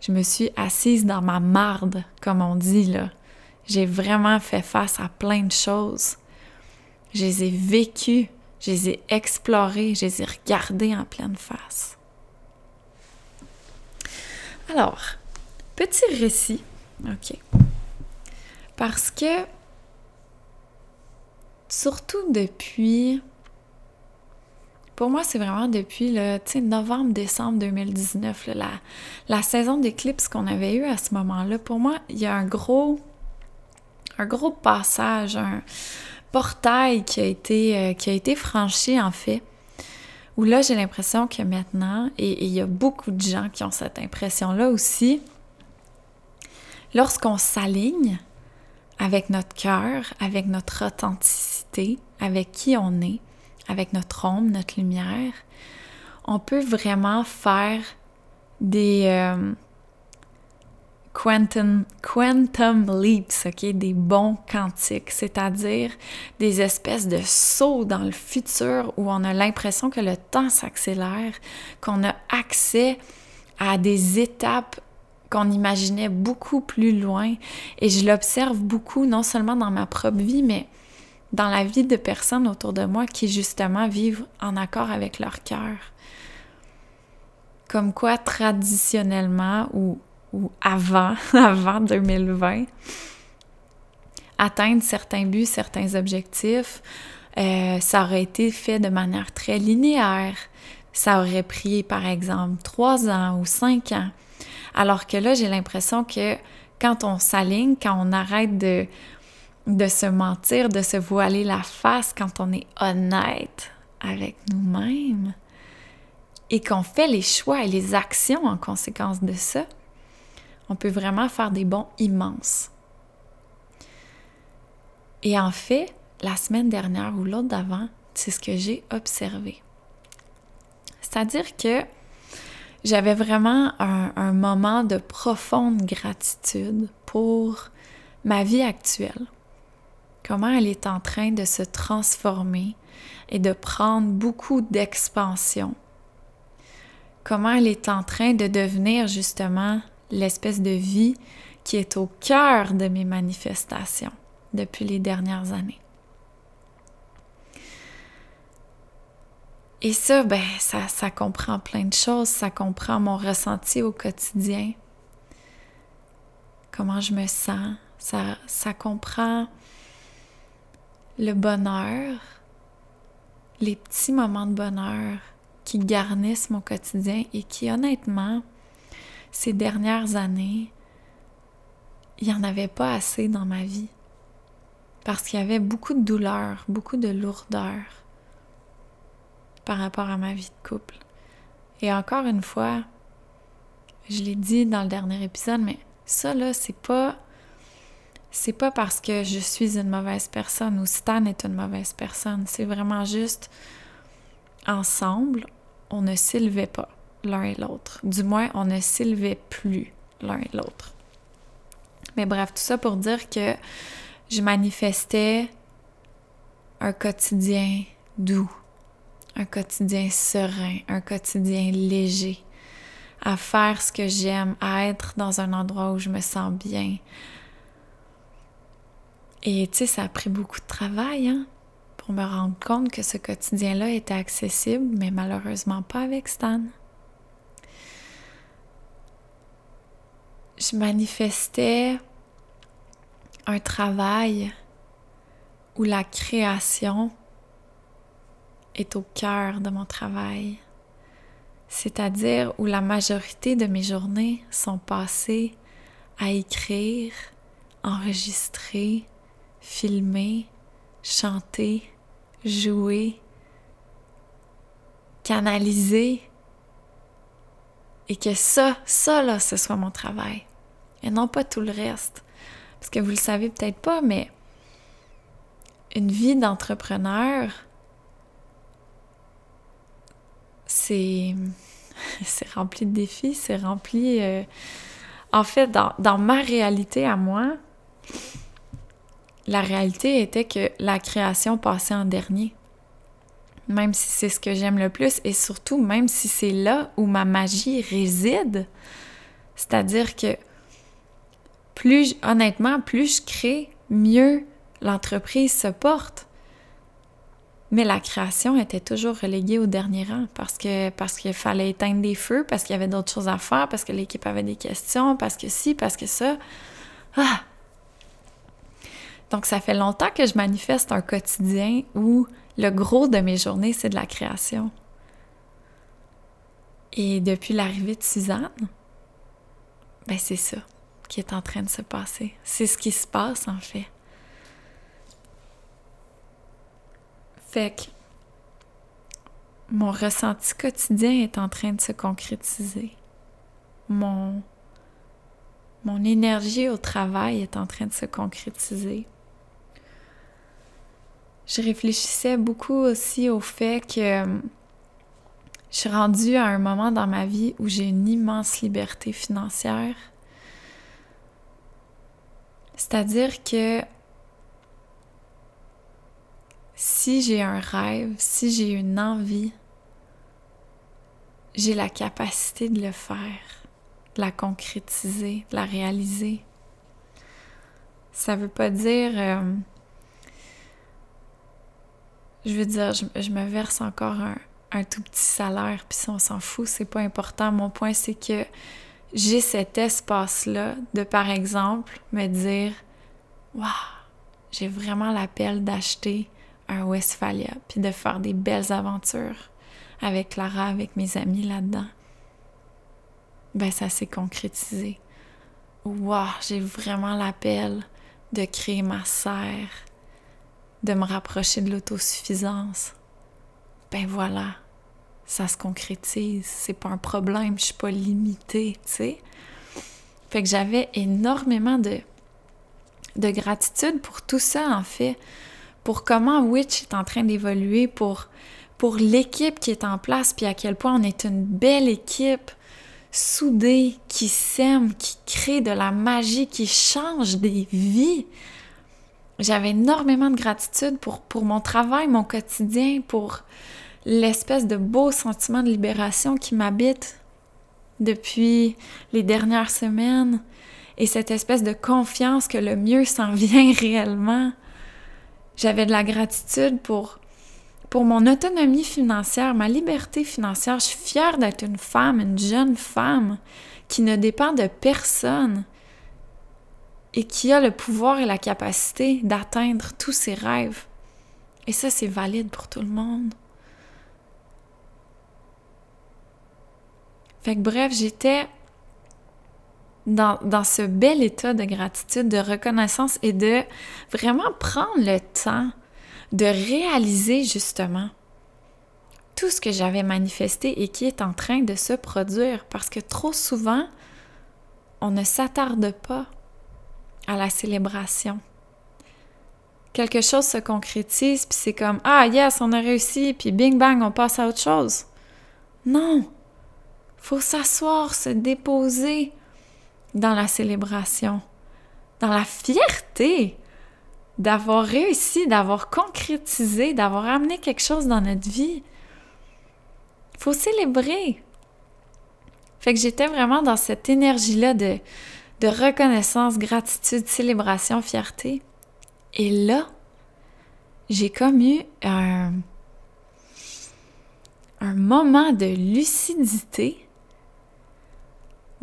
je me suis assise dans ma marde, comme on dit là. J'ai vraiment fait face à plein de choses. Je les ai vécues, je les ai explorées, je les ai regardées en pleine face. Alors, petit récit, ok. Parce que, surtout depuis, pour moi, c'est vraiment depuis le novembre-décembre 2019, la, la saison d'éclipse qu'on avait eue à ce moment-là. Pour moi, il y a un gros, un gros passage, un portail qui a été, euh, qui a été franchi en fait. Où là, j'ai l'impression que maintenant, et il y a beaucoup de gens qui ont cette impression-là aussi, lorsqu'on s'aligne avec notre cœur, avec notre authenticité, avec qui on est, avec notre ombre, notre lumière, on peut vraiment faire des, euh, quantum, leaps, ok, des bons quantiques, c'est-à-dire des espèces de sauts dans le futur où on a l'impression que le temps s'accélère, qu'on a accès à des étapes qu'on imaginait beaucoup plus loin. Et je l'observe beaucoup, non seulement dans ma propre vie, mais dans la vie de personnes autour de moi qui justement vivent en accord avec leur cœur. Comme quoi, traditionnellement, ou ou avant, avant 2020, atteindre certains buts, certains objectifs, euh, ça aurait été fait de manière très linéaire. Ça aurait pris, par exemple, trois ans ou cinq ans. Alors que là, j'ai l'impression que quand on s'aligne, quand on arrête de, se mentir, de se voiler la face, quand on est honnête avec nous-mêmes et qu'on fait les choix et les actions en conséquence de ça, on peut vraiment faire des bons immenses. Et en fait, la semaine dernière ou l'autre d'avant, c'est ce que j'ai observé. C'est-à-dire que j'avais vraiment un, moment de profonde gratitude pour ma vie actuelle. Comment elle est en train de se transformer et de prendre beaucoup d'expansion. Comment elle est en train de devenir justement l'espèce de vie qui est au cœur de mes manifestations depuis les dernières années. Et ça, ben, ça, ça comprend plein de choses. Ça comprend mon ressenti au quotidien, comment je me sens. Ça, ça comprend le bonheur, les petits moments de bonheur qui garnissent mon quotidien et qui, honnêtement, ces dernières années, il n'y en avait pas assez dans ma vie. Parce qu'il y avait beaucoup de douleur, beaucoup de lourdeur par rapport à ma vie de couple. Et encore une fois, je l'ai dit dans le dernier épisode, mais ça là, c'est pas c'est pas parce que je suis une mauvaise personne ou Stan est une mauvaise personne, c'est vraiment juste ensemble, on ne s'élevait pas l'un et l'autre. Du moins, on ne s'élevait plus l'un et l'autre. Mais bref, tout ça pour dire que je manifestais un quotidien doux, un quotidien serein, un quotidien léger, à faire ce que j'aime, à être dans un endroit où je me sens bien. Et tu sais, ça a pris beaucoup de travail, hein, pour me rendre compte que ce quotidien-là était accessible, mais malheureusement pas avec Stan. je manifestais un travail où la création est au cœur de mon travail, c'est-à-dire où la majorité de mes journées sont passées à écrire, enregistrer, filmer, chanter, jouer, canaliser, et que ça, ça là, ce soit mon travail, et non pas tout le reste. Parce que vous le savez peut-être pas, mais une vie d'entrepreneur, c'est rempli de défis, c'est rempli... Euh, en fait, dans, dans, ma réalité à moi, la réalité était que la création passait en dernier. Même si c'est ce que j'aime le plus et surtout même si c'est là où ma magie réside. C'est-à-dire que plus, honnêtement, plus je crée, mieux l'entreprise se porte. Mais la création était toujours reléguée au dernier rang parce que parce qu'il fallait éteindre des feux, parce qu'il y avait d'autres choses à faire, parce que l'équipe avait des questions, parce que si, parce que ça. Ah! Donc ça fait longtemps que je manifeste un quotidien où le gros de mes journées, c'est de la création. Et depuis l'arrivée de Suzanne, ben c'est ça qui est en train de se passer. C'est ce qui se passe en fait. Mon ressenti quotidien est en train de se concrétiser. Mon, mon énergie au travail est en train de se concrétiser. Je réfléchissais beaucoup aussi au fait que je suis rendue à un moment dans ma vie où j'ai une immense liberté financière. C'est-à-dire que si j'ai un rêve, si j'ai une envie, j'ai la capacité de le faire, de la concrétiser, de la réaliser. Ça veut pas dire... Euh, je veux dire, je, me verse encore un, un, tout petit salaire, puis si on s'en fout, c'est pas important. Mon point, c'est que j'ai cet espace-là de, par exemple, me dire Waouh, j'ai vraiment l'appel d'acheter un Westphalia, puis de faire des belles aventures avec Clara, avec mes amis là-dedans, ben ça s'est concrétisé. Waouh, j'ai vraiment l'appel de créer ma serre, de me rapprocher de l'autosuffisance. Ben voilà, ça se concrétise, c'est pas un problème, je suis pas limitée, tu sais. Fait que j'avais énormément de, de gratitude pour tout ça, en fait pour comment Witch est en train d'évoluer, pour, pour l'équipe qui est en place, puis à quel point on est une belle équipe soudée, qui s'aime, qui crée de la magie, qui change des vies. J'avais énormément de gratitude pour, pour mon travail, mon quotidien, pour l'espèce de beau sentiment de libération qui m'habite depuis les dernières semaines et cette espèce de confiance que le mieux s'en vient réellement. J'avais de la gratitude pour, pour mon autonomie financière, ma liberté financière. Je suis fière d'être une femme, une jeune femme qui ne dépend de personne et qui a le pouvoir et la capacité d'atteindre tous ses rêves. Et ça, c'est valide pour tout le monde. Fait que bref, j'étais dans, ce bel état de gratitude, de reconnaissance et de vraiment prendre le temps de réaliser justement tout ce que j'avais manifesté et qui est en train de se produire parce que trop souvent, on ne s'attarde pas à la célébration. Quelque chose se concrétise, puis c'est comme Ah, yes, on a réussi, puis bing bang, on passe à autre chose. Non! Faut s'asseoir, se déposer, dans la célébration, dans la fierté d'avoir réussi, d'avoir concrétisé, d'avoir amené quelque chose dans notre vie. Faut célébrer. Fait que j'étais vraiment dans cette énergie-là de, reconnaissance, gratitude, célébration, fierté. Et là, j'ai comme eu un moment de lucidité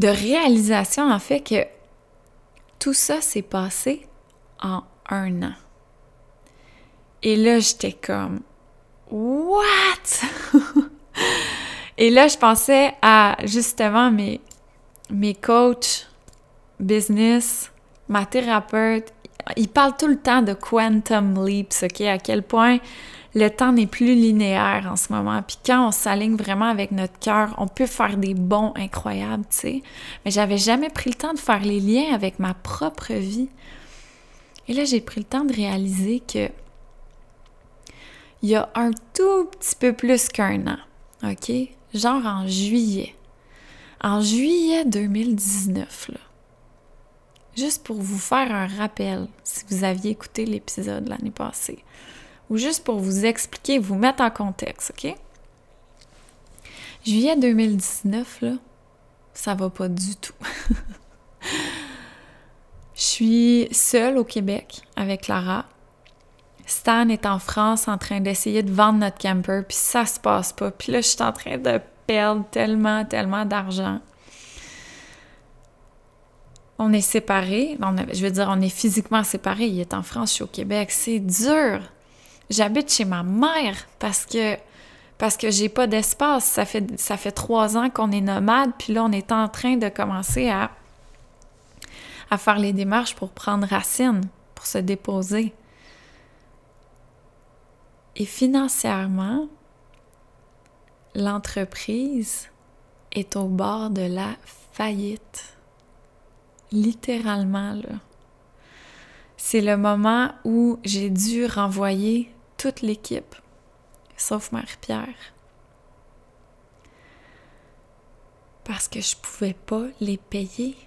de réalisation, en fait, que tout ça s'est passé en un an. Et là, j'étais comme, What? Et là, je pensais à justement mes, mes coachs business, ma thérapeute. Ils parlent tout le temps de quantum leaps, OK? À quel point le temps n'est plus linéaire en ce moment. Puis quand on s'aligne vraiment avec notre cœur, on peut faire des bons incroyables, tu sais. Mais j'avais jamais pris le temps de faire les liens avec ma propre vie. Et là, j'ai pris le temps de réaliser que il y a un tout petit peu plus qu'un an, OK? Genre en juillet. En juillet 2019, là. Juste pour vous faire un rappel, si vous aviez écouté l'épisode l'année passée ou juste pour vous expliquer, vous mettre en contexte, OK? Juillet 2019, là, ça va pas du tout. Je suis seule au Québec avec Clara. Stan est en France en train d'essayer de vendre notre camper, puis ça se passe pas. Puis là, je suis en train de perdre tellement, tellement d'argent. On est séparés. je veux dire, on est physiquement séparés. Il est en France, je suis au Québec. C'est dur j'habite chez ma mère parce que parce que j'ai pas d'espace. Ça fait, ça fait trois ans qu'on est nomade, puis là, on est en train de commencer à, à faire les démarches pour prendre racine, pour se déposer. Et financièrement, l'entreprise est au bord de la faillite. Littéralement, là. C'est le moment où j'ai dû renvoyer toute l'équipe, sauf Marie-Pierre. Parce que je pouvais pas les payer.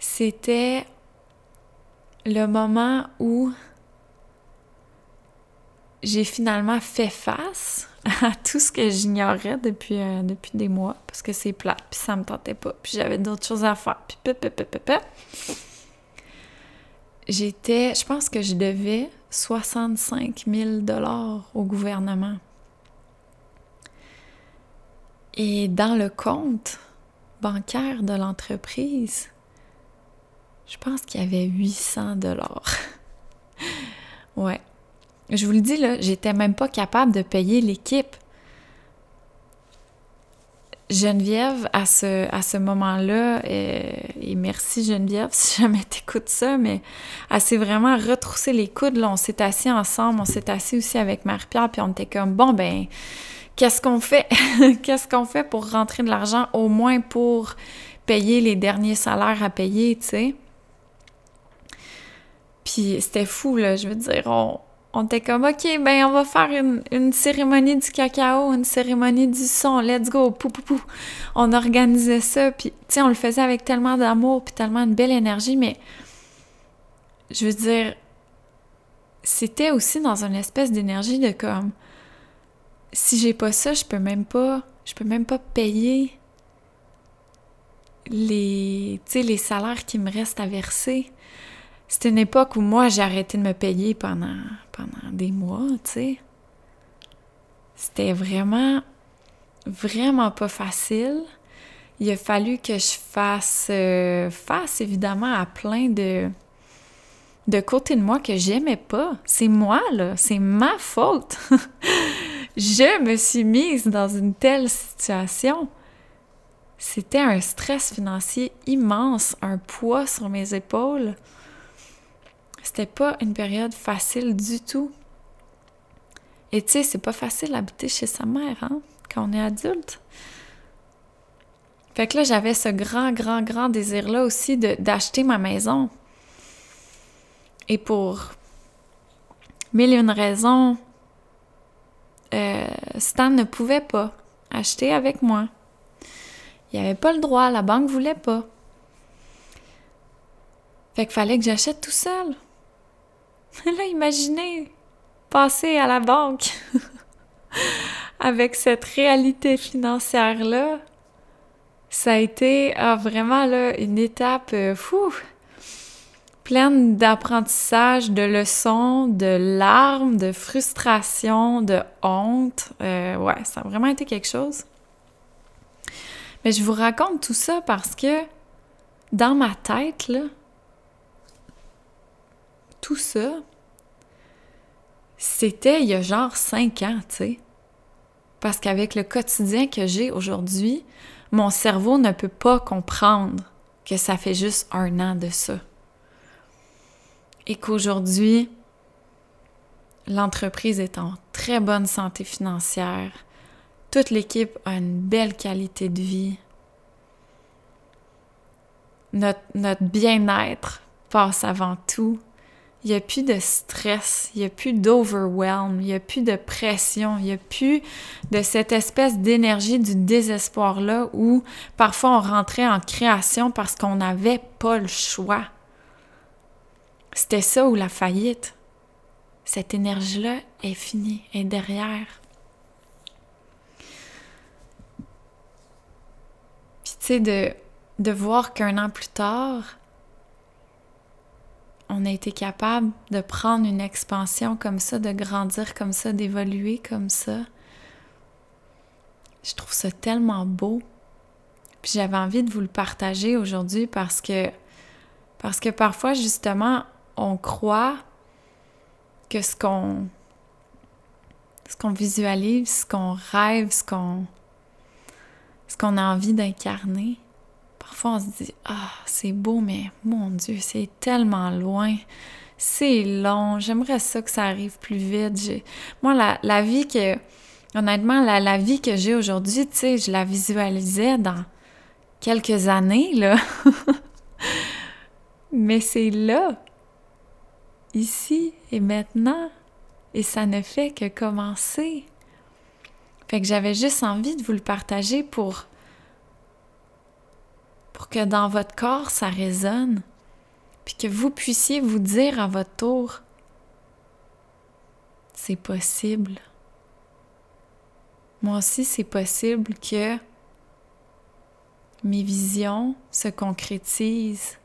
C'était le moment où j'ai finalement fait face à tout ce que j'ignorais depuis, euh, des mois, parce que c'est plat, puis ça me tentait pas, puis j'avais d'autres choses à faire, puis J'étais, je pense que je devais 65 000 dollars au gouvernement. Et dans le compte bancaire de l'entreprise, je pense qu'il y avait 800 dollars. ouais. Je vous le dis, là, j'étais même pas capable de payer l'équipe. Geneviève, à ce, à ce moment-là, euh, et, merci Geneviève si jamais t'écoutes ça, mais elle s'est vraiment retroussé les coudes. Là, on s'est assis ensemble, on s'est assis aussi avec Marie-Pierre, puis on était comme, bon, ben, qu'est-ce qu'on fait? qu'est-ce qu'on fait pour rentrer de l'argent, au moins pour payer les derniers salaires à payer, tu sais? Puis c'était fou, là, je veux dire, on, on était comme, OK, ben, on va faire une, cérémonie du cacao, une cérémonie du son, let's go, pou, pou, pou. On organisait ça, puis, tu sais, on le faisait avec tellement d'amour, puis tellement de belle énergie, mais je veux dire, c'était aussi dans une espèce d'énergie de comme, si j'ai pas ça, je peux même pas, je peux même pas payer les, les salaires qui me restent à verser. C'était une époque où moi, j'ai arrêté de me payer pendant, des mois, tu sais. C'était vraiment, vraiment pas facile. Il a fallu que je fasse euh, face, évidemment, à plein de, de côtés de moi que j'aimais pas. C'est moi, là. C'est ma faute. je me suis mise dans une telle situation. C'était un stress financier immense, un poids sur mes épaules. C'était pas une période facile du tout. Et tu sais, c'est pas facile d'habiter chez sa mère, hein, quand on est adulte. Fait que là, j'avais ce grand, grand, grand désir-là aussi d'acheter ma maison. Et pour mille et une raisons, euh, Stan ne pouvait pas acheter avec moi. Il avait pas le droit, la banque voulait pas. Fait qu'il fallait que j'achète tout seul. Là, imaginez passer à la banque avec cette réalité financière-là. Ça a été ah, vraiment là, une étape euh, fou, pleine d'apprentissage, de leçons, de larmes, de frustration, de honte. Euh, ouais, ça a vraiment été quelque chose. Mais je vous raconte tout ça parce que dans ma tête, là, tout ça, c'était il y a genre cinq ans, tu sais. Parce qu'avec le quotidien que j'ai aujourd'hui, mon cerveau ne peut pas comprendre que ça fait juste un an de ça. Et qu'aujourd'hui, l'entreprise est en très bonne santé financière, toute l'équipe a une belle qualité de vie, notre, notre bien-être passe avant tout, il n'y a plus de stress, il n'y a plus d'overwhelm, il n'y a plus de pression, il n'y a plus de cette espèce d'énergie du désespoir-là où parfois on rentrait en création parce qu'on n'avait pas le choix. C'était ça ou la faillite. Cette énergie-là est finie, est derrière. Puis tu sais, de, de voir qu'un an plus tard, on a été capable de prendre une expansion comme ça, de grandir comme ça, d'évoluer comme ça. Je trouve ça tellement beau. Puis j'avais envie de vous le partager aujourd'hui parce que parfois justement on croit que ce qu'on visualise, ce qu'on rêve, ce qu'on a envie d'incarner, On se dit Ah, c'est beau, mais mon Dieu, c'est tellement loin. C'est long. J'aimerais ça que ça arrive plus vite. Moi, la, vie que. Honnêtement, la, la vie que j'ai aujourd'hui, tu sais, je la visualisais dans quelques années, là. mais c'est là, ici et maintenant. Et ça ne fait que commencer. Fait que j'avais juste envie de vous le partager pour pour que dans votre corps, ça résonne, puis que vous puissiez vous dire à votre tour, c'est possible. Moi aussi, c'est possible que mes visions se concrétisent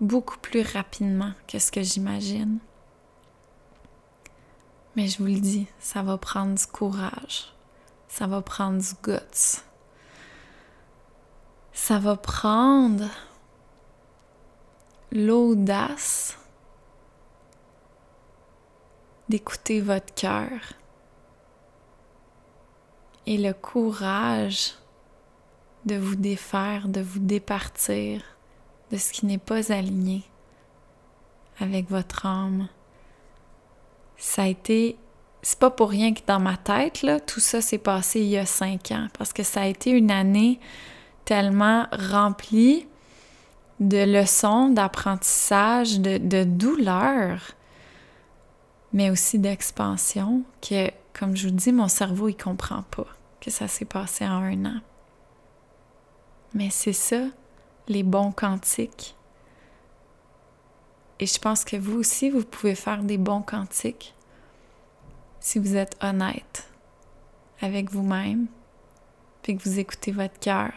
beaucoup plus rapidement que ce que j'imagine. Mais je vous le dis, ça va prendre du courage, ça va prendre du guts ça va prendre l'audace d'écouter votre cœur et le courage de vous défaire, de vous départir de ce qui n'est pas aligné avec votre âme. Ça a été c'est pas pour rien que dans ma tête, tout ça s'est passé il y a cinq ans, parce que ça a été une année tellement rempli de leçons, d'apprentissage, de, de douleur, mais aussi d'expansion que, comme je vous dis, mon cerveau, il comprend pas que ça s'est passé en un an. Mais c'est ça, les bons cantiques. Et je pense que vous aussi, vous pouvez faire des bons cantiques si vous êtes honnête avec vous-même, puis que vous écoutez votre cœur,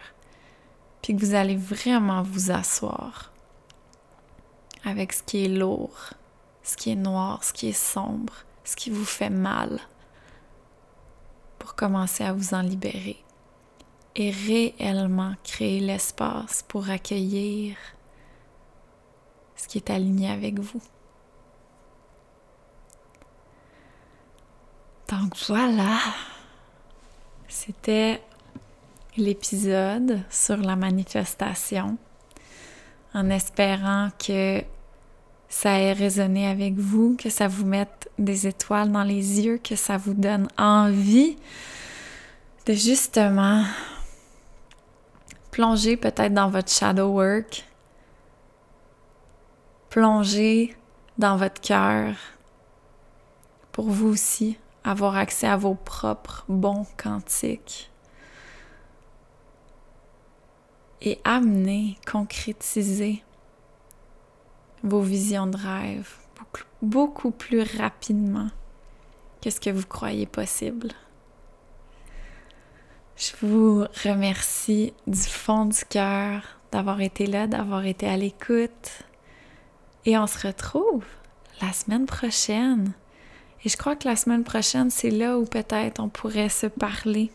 puis que vous allez vraiment vous asseoir avec ce qui est lourd, ce qui est noir, ce qui est sombre, ce qui vous fait mal, pour commencer à vous en libérer et réellement créer l'espace pour accueillir ce qui est aligné avec vous. Donc voilà, c'était l'épisode sur la manifestation en espérant que ça ait résonné avec vous, que ça vous mette des étoiles dans les yeux, que ça vous donne envie de justement plonger peut-être dans votre shadow work, plonger dans votre cœur pour vous aussi avoir accès à vos propres bons cantiques et amener, concrétiser vos visions de rêve beaucoup, beaucoup plus rapidement que ce que vous croyez possible. Je vous remercie du fond du cœur d'avoir été là, d'avoir été à l'écoute. Et on se retrouve la semaine prochaine. Et je crois que la semaine prochaine, c'est là où peut-être on pourrait se parler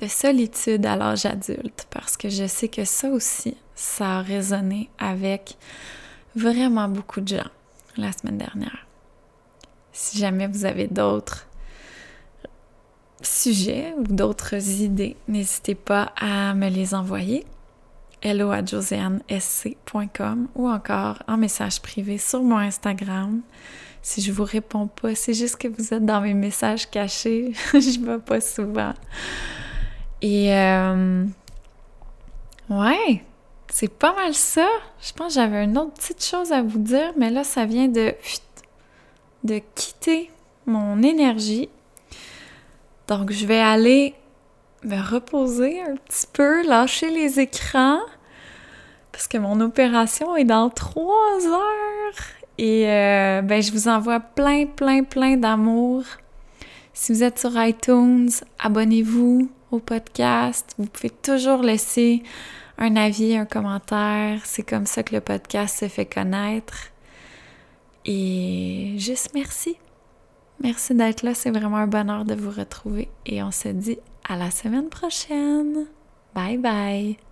de solitude à l'âge adulte parce que je sais que ça aussi, ça a résonné avec vraiment beaucoup de gens la semaine dernière. Si jamais vous avez d'autres sujets ou d'autres idées, n'hésitez pas à me les envoyer. Hello à ou encore en message privé sur mon Instagram. Si je vous réponds pas, c'est juste que vous êtes dans mes messages cachés. je vais pas souvent. Et euh, ouais, c'est pas mal ça. Je pense que j'avais une autre petite chose à vous dire, mais là, ça vient de, de quitter mon énergie. Donc, je vais aller me reposer un petit peu, lâcher les écrans, parce que mon opération est dans trois heures. Et euh, ben, je vous envoie plein, plein, plein d'amour. Si vous êtes sur iTunes, abonnez-vous au podcast. Vous pouvez toujours laisser un avis, un commentaire. C'est comme ça que le podcast se fait connaître. Et juste merci. Merci d'être là. C'est vraiment un bonheur de vous retrouver. Et on se dit à la semaine prochaine. Bye bye.